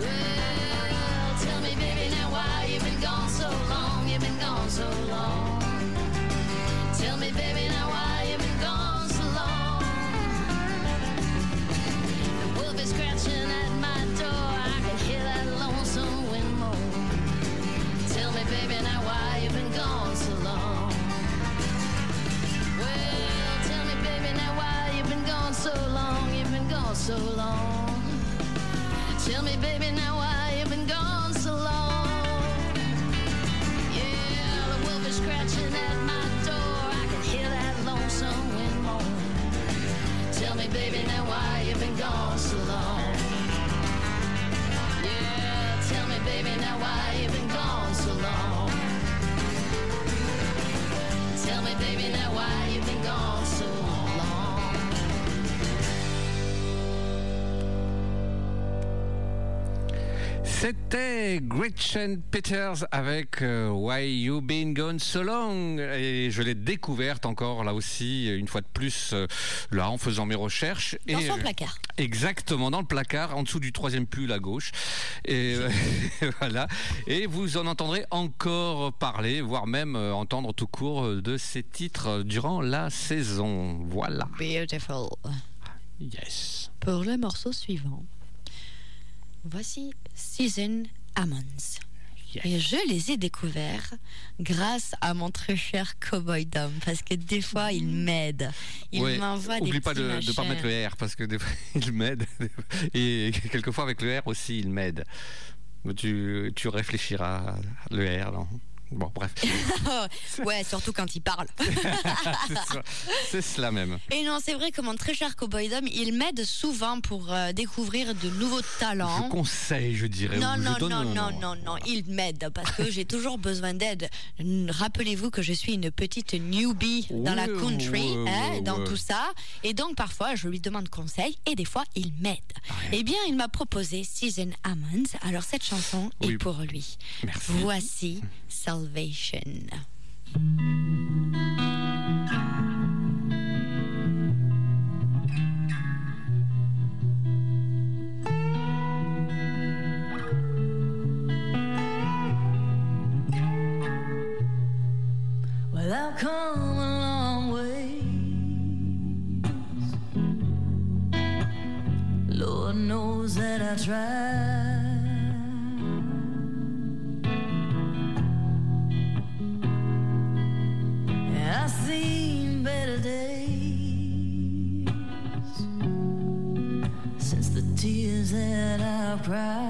Well, tell me, baby, now why you've been gone so long? You've been gone so long. tell me, baby, now gone so long. Tell me, baby, now why you been gone so long? Yeah, the wolf is scratching at my door. I can hear that lonesome wind moan. Tell me, baby, now why you been gone so long? Yeah, tell me, baby, now why you been gone so long? Tell me, baby, now why you been gone so long? C'était Gretchen Peters avec euh, Why You Been Gone So Long. Et je l'ai découverte encore là aussi une fois de plus euh, là en faisant mes recherches. Dans et son euh, placard. Exactement dans le placard en dessous du troisième pull à gauche. Et voilà. Et vous en entendrez encore parler voire même entendre tout court de ces titres durant la saison. Voilà. Beautiful. yes. Pour le morceau suivant, voici Season Ammons. Et je les ai découverts grâce à mon très cher Cowboy Dom, parce que des fois il m'aide. Il Ouais, m'envoie des Oublie pas de ne pas mettre le R parce que des fois, il m'aide et quelquefois avec le R aussi il m'aide. Tu, tu réfléchiras le R non Bon bref, ouais, surtout quand il parle. c'est cela même. Et non, c'est vrai que mon très cher Cowboy Dom, il m'aide souvent pour euh, découvrir de nouveaux talents. Je conseille, je dirais. Non, non, non, non, nom. non, non, il m'aide parce que j'ai toujours besoin d'aide. Rappelez-vous que je suis une petite newbie dans la country, ouais, hein, ouais, dans tout ça. Et donc parfois, je lui demande conseil et des fois, il m'aide. Eh bien, il m'a proposé Season Ammons. Alors cette chanson Oui. est pour lui. Merci. Voici Salvation. Well, I've come a long way. Lord knows that I tried. I've seen better days since the tears that I've cried.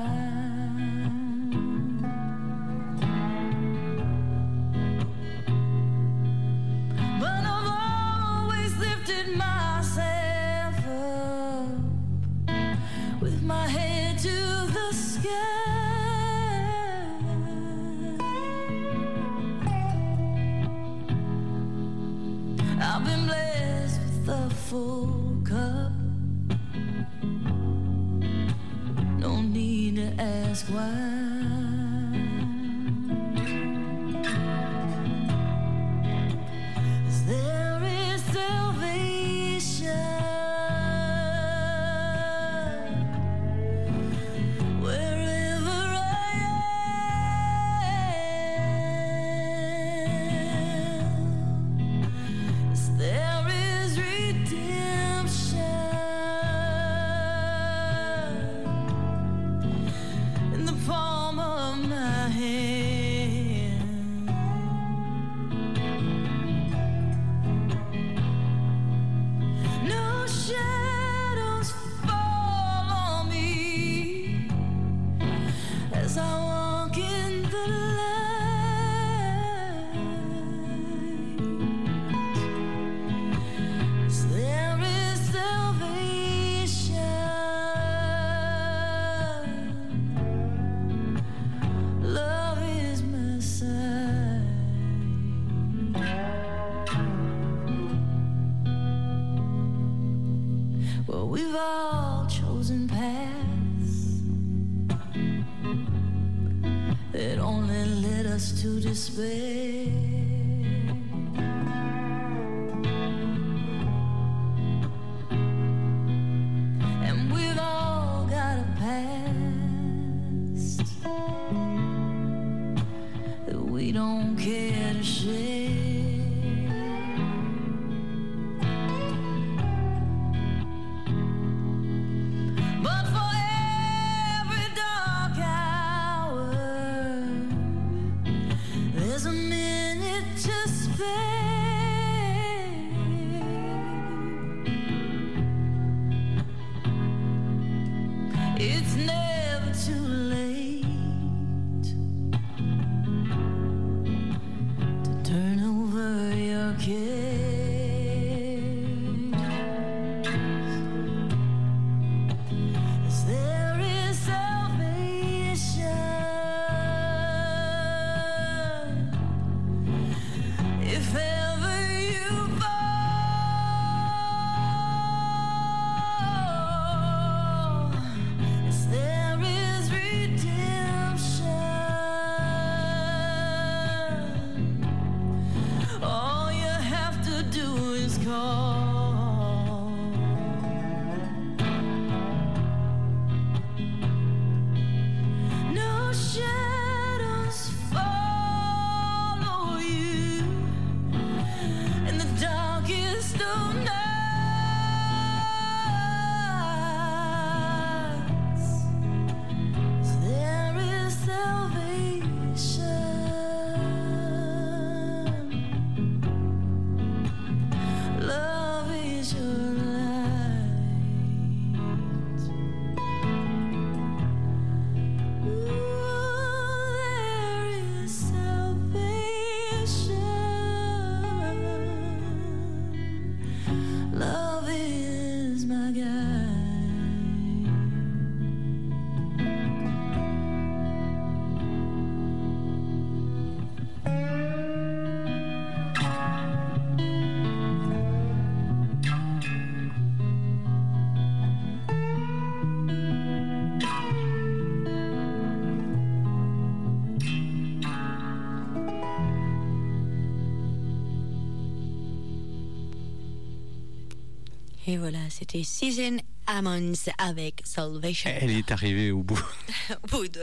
Et voilà, c'était Season Ammons avec Salvation. Elle est arrivée au bout. au bout de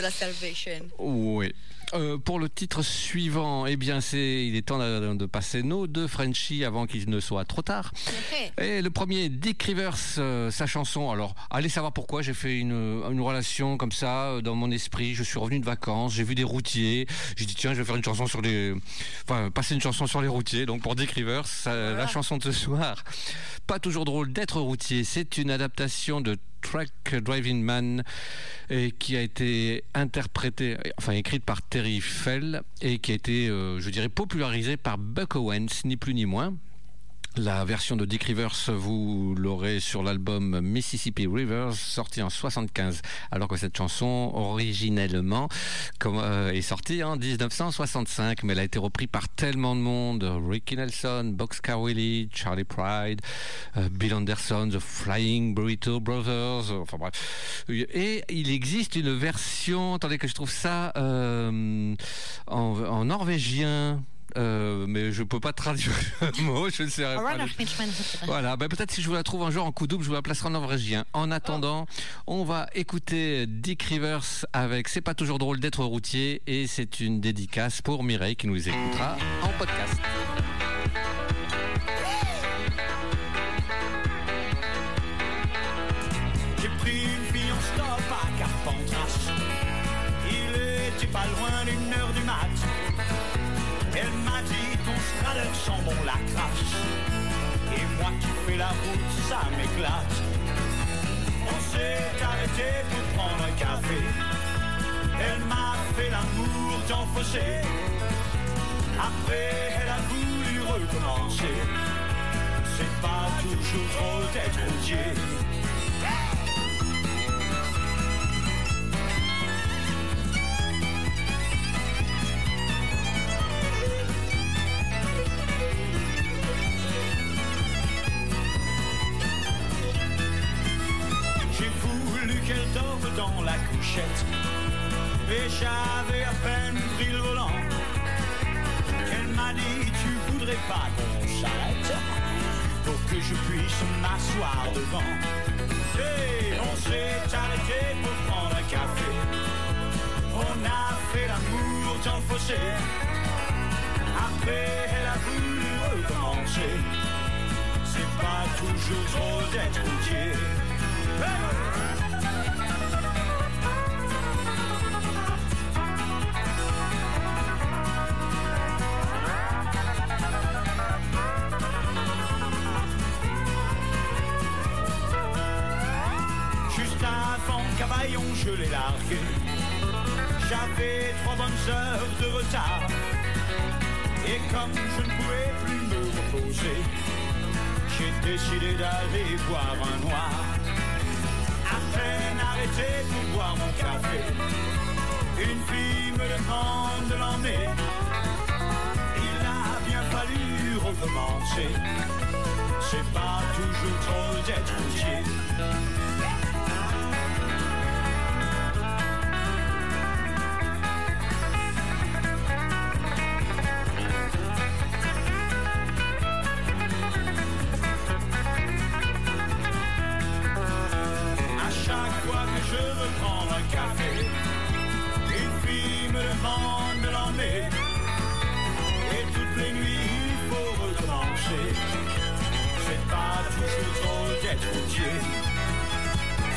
la, Salvation. Oui. Euh, pour le titre suivant, eh bien, c'est il est temps de, passer nos deux Frenchies avant qu'il ne soit trop tard. Et le premier, Dick Rivers, euh, sa chanson. Alors, allez savoir pourquoi. J'ai fait une, une relation comme ça euh, dans mon esprit. Je suis revenu de vacances, j'ai vu des routiers. J'ai dit tiens, je vais faire une chanson sur les, enfin, passer une chanson sur les routiers. Donc pour Dick Rivers, la chanson de ce soir. Pas toujours drôle d'être routier. C'est une adaptation de Truck Driving Man et qui a été interprétée, enfin écrite par Terry Fell et qui a été, euh, je dirais, popularisée par Buck Owens, ni plus ni moins. La version de Dick Rivers, vous l'aurez sur l'album Mississippi Rivers, sorti en 75, alors que cette chanson, originellement, euh, est sortie en 1965, mais elle a été reprise par tellement de monde, Ricky Nelson, Boxcar Willie, Charlie Pride, euh, Bill Anderson, The Flying Burrito Brothers, euh, enfin bref. Et il existe une version, attendez que je trouve ça en norvégien. Euh, mais je peux pas traduire le mot, je ne sais pas. le- Voilà, ben peut-être si je vous la trouve un jour en coup double, je vous la placerai en norvégien. En attendant, on va écouter Dick Rivers avec C'est pas toujours drôle d'être routier et c'est une dédicace pour Mireille qui nous écoutera en podcast. La crache. Et moi qui fais la route, ça m'éclate. On s'est arrêté pour prendre un café. Elle m'a fait l'amour fossé. Après, elle a voulu recommencer. C'est pas toujours drôle d'être routier. Qu'elle dorme dans la couchette Et j'avais à peine pris le volant. Elle m'a dit tu voudrais pas qu'on s'arrête? Pour que je puisse m'asseoir devant. Et on s'est arrêté pour prendre un café. On a fait l'amour dans le fossé Après elle a voulu recommencer. C'est pas toujours drôle d'être routier je l'ai largué. J'avais trois bonnes heures de retard. Et comme je ne pouvais plus me reposer, j'ai décidé d'aller boire un noir. À peine arrêté pour boire mon café, une fille me demande de l'emmener. Il a bien fallu recommencer. C'est pas toujours drôle d'être routier.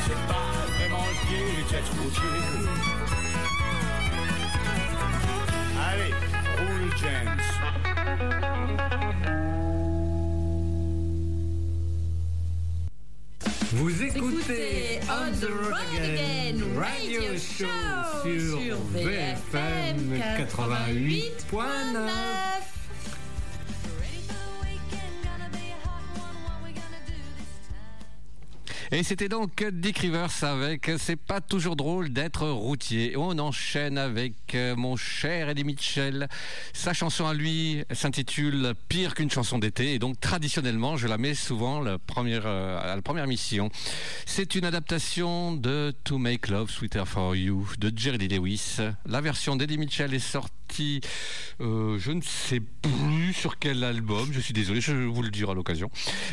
C'est pas vraiment le pied d'être routier. Allez, roule James. Vous écoutez On the Road Again Radio Show sur VFM 88.9. Et c'était donc Dick Rivers avec C'est pas toujours drôle d'être routier. On enchaîne avec euh, mon cher Eddie Mitchell. Sa chanson à lui s'intitule Pire qu'une chanson d'été. Et donc traditionnellement, je la mets souvent la première, euh, à la première mission. C'est une adaptation de To Make Love Sweeter for You de Jerry Lewis. La version d'Eddie Mitchell est sortie sorti, euh, je ne sais plus sur quel album, je suis désolé, je vous le dirai à l'occasion.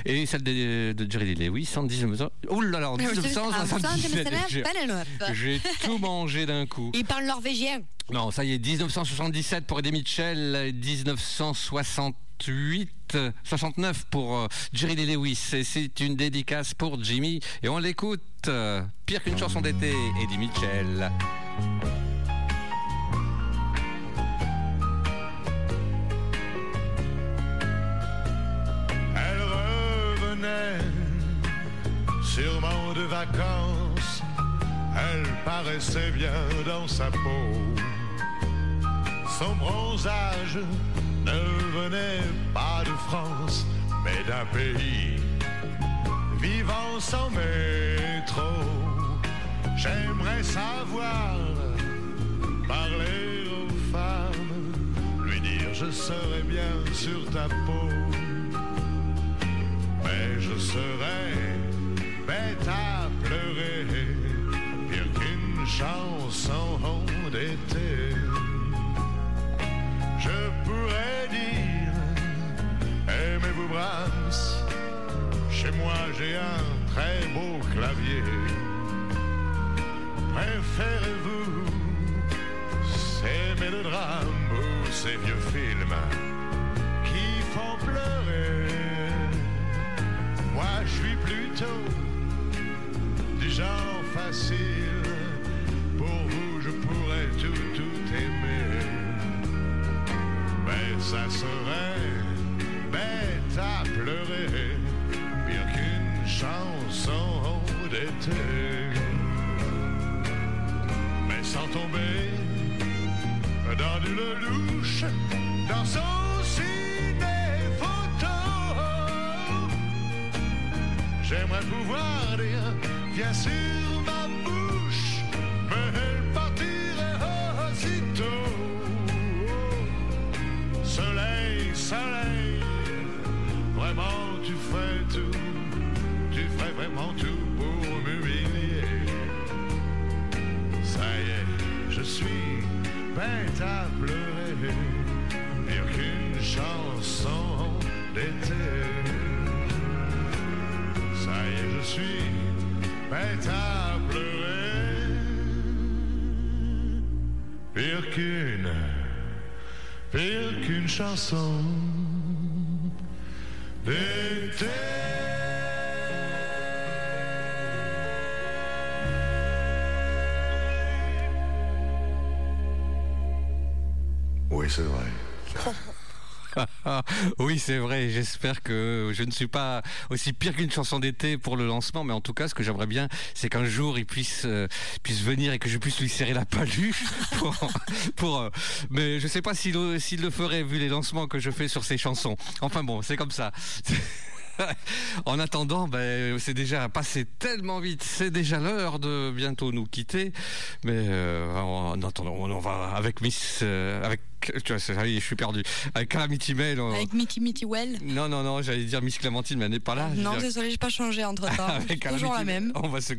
Et celle de, de Jerry Lee Lewis en 19... Oh là là, en 1977. J'ai- J'ai tout mangé d'un coup. Il parle norvégien. Non, ça y est, 1977 pour Eddie Mitchell, 1968, euh, 69 pour euh, Jerry Lee Lewis. Et c'est une dédicace pour Jimmy. Et on l'écoute, euh, pire qu'une chanson d'été, Eddie Mitchell. Sûrement de vacances. Elle paraissait bien dans sa peau. Son bronzage ne venait pas de France, mais d'un pays vivant sans métro. J'aimerais savoir parler aux femmes, lui dire je serais bien sur ta peau mais je serais bête à pleurer, pire qu'une chanson d'été. Je pourrais dire, aimez-vous Brahms, chez moi j'ai un très beau clavier. Préférez-vous ces mélodrames ou ces vieux films qui font pleurer? Moi je suis plutôt du genre facile. Pour vous je pourrais tout, tout aimer. Mais ça serait bête à pleurer. Pire qu'une chanson d'été. Mais sans tomber dans du louche, dans son Pouvoir dire, viens sur ma bouche, mais elle partirait aussitôt. Soleil, soleil, vraiment tu ferais tout, tu ferais vraiment tout pour m'humilier. Ça y est, je suis bête à pleurer, pire qu'une chanson d'été. Bête à pleurer. Pire qu'une, pire qu'une chanson d'été. Oui, c'est vrai. oui, c'est vrai. J'espère que je ne suis pas aussi pire qu'une chanson d'été pour le lancement, mais en tout cas, ce que j'aimerais bien, c'est qu'un jour il puisse euh, puisse venir et que je puisse lui serrer la paluche. Pour, pour, euh, mais je sais pas s'il le- s'il le ferait vu les lancements que je fais sur ses chansons. Enfin bon, c'est comme ça. En attendant, ben, c'est déjà passé tellement vite, c'est déjà l'heure de bientôt nous quitter. Mais euh, en attendant, on va avec Miss, euh, avec, tu vois, ça y est, je suis perdu. Avec Calamity Mail. on- Avec Mitty Mitty Well. non, non, non, j'allais dire Miss Clémentine, mais elle n'est pas là. Non, dire- désolé, j'ai pas changé entre temps. Avec Toujours la même. On va, se-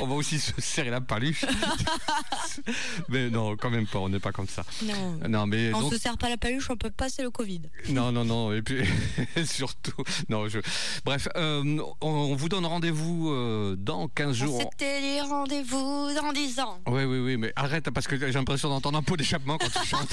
on va aussi se serrer la paluche. mais non, quand même pas, on n'est pas comme ça. Non. Non, mais On donc, se sert pas la paluche, on peut passer le Covid. non, non, non, et puis surtout, non, je. Bref, euh, on, on vous donne rendez-vous euh, dans 15 jours. C'était les rendez-vous dans 10 ans. Oui, oui, oui, mais arrête parce que j'ai l'impression d'entendre un pot d'échappement quand tu chantes.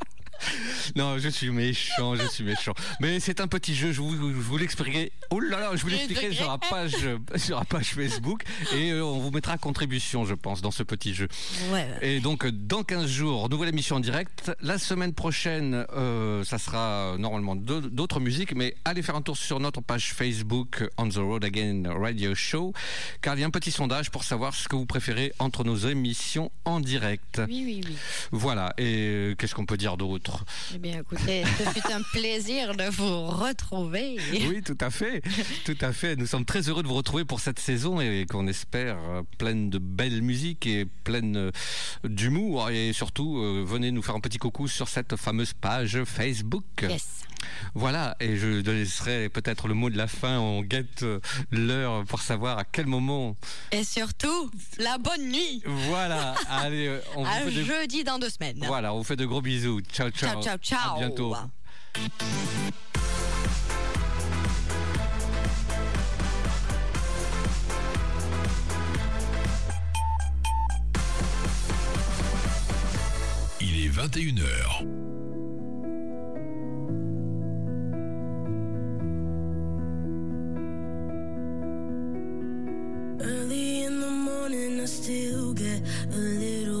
Non, je suis méchant, je suis méchant. Mais c'est un petit jeu, je vous, je vous l'expliquerai. Oh là là, je vous l'expliquerai sur la page, sur la page Facebook et euh, on vous mettra à contribution, je pense, dans ce petit jeu. Ouais. Et donc, dans 15 jours, nouvelle émission en direct. La semaine prochaine, euh, ça sera normalement d'autres musiques, mais allez faire un tour sur notre page Facebook On the Road Again Radio Show, car il y a un petit sondage pour savoir ce que vous préférez entre nos émissions en direct. Oui, oui, oui. Voilà, et euh, qu'est-ce qu'on peut dire d'autre? Autres. Eh bien, écoutez, ce fut un plaisir de vous retrouver. Oui, tout à fait, tout à fait. Nous sommes très heureux de vous retrouver pour cette saison et qu'on espère euh, pleine de belle musique et pleine euh, d'humour. Et surtout, euh, venez nous faire un petit coucou sur cette fameuse page Facebook. Yes. Voilà, et je laisserai peut-être le mot de la fin. On guette l'heure pour savoir à quel moment. Et surtout, la bonne nuit. Voilà, allez, on vous À fait de... jeudi dans deux semaines. Voilà, on vous fait de gros bisous. Ciao, ciao. Ciao, ciao, ciao. À bientôt. Il est 21h. Early in the morning, I still get a little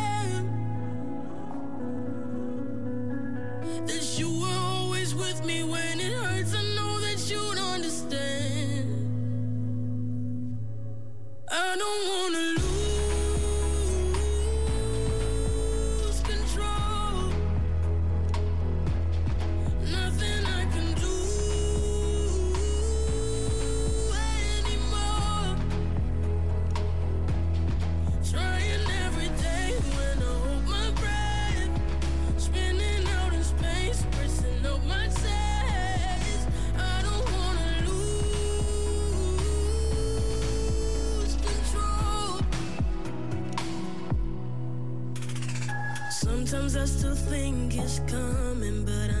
That you were always with me when it hurts. I know that you'd understand. I don't wanna Sometimes I still think it's coming, but I know it's not.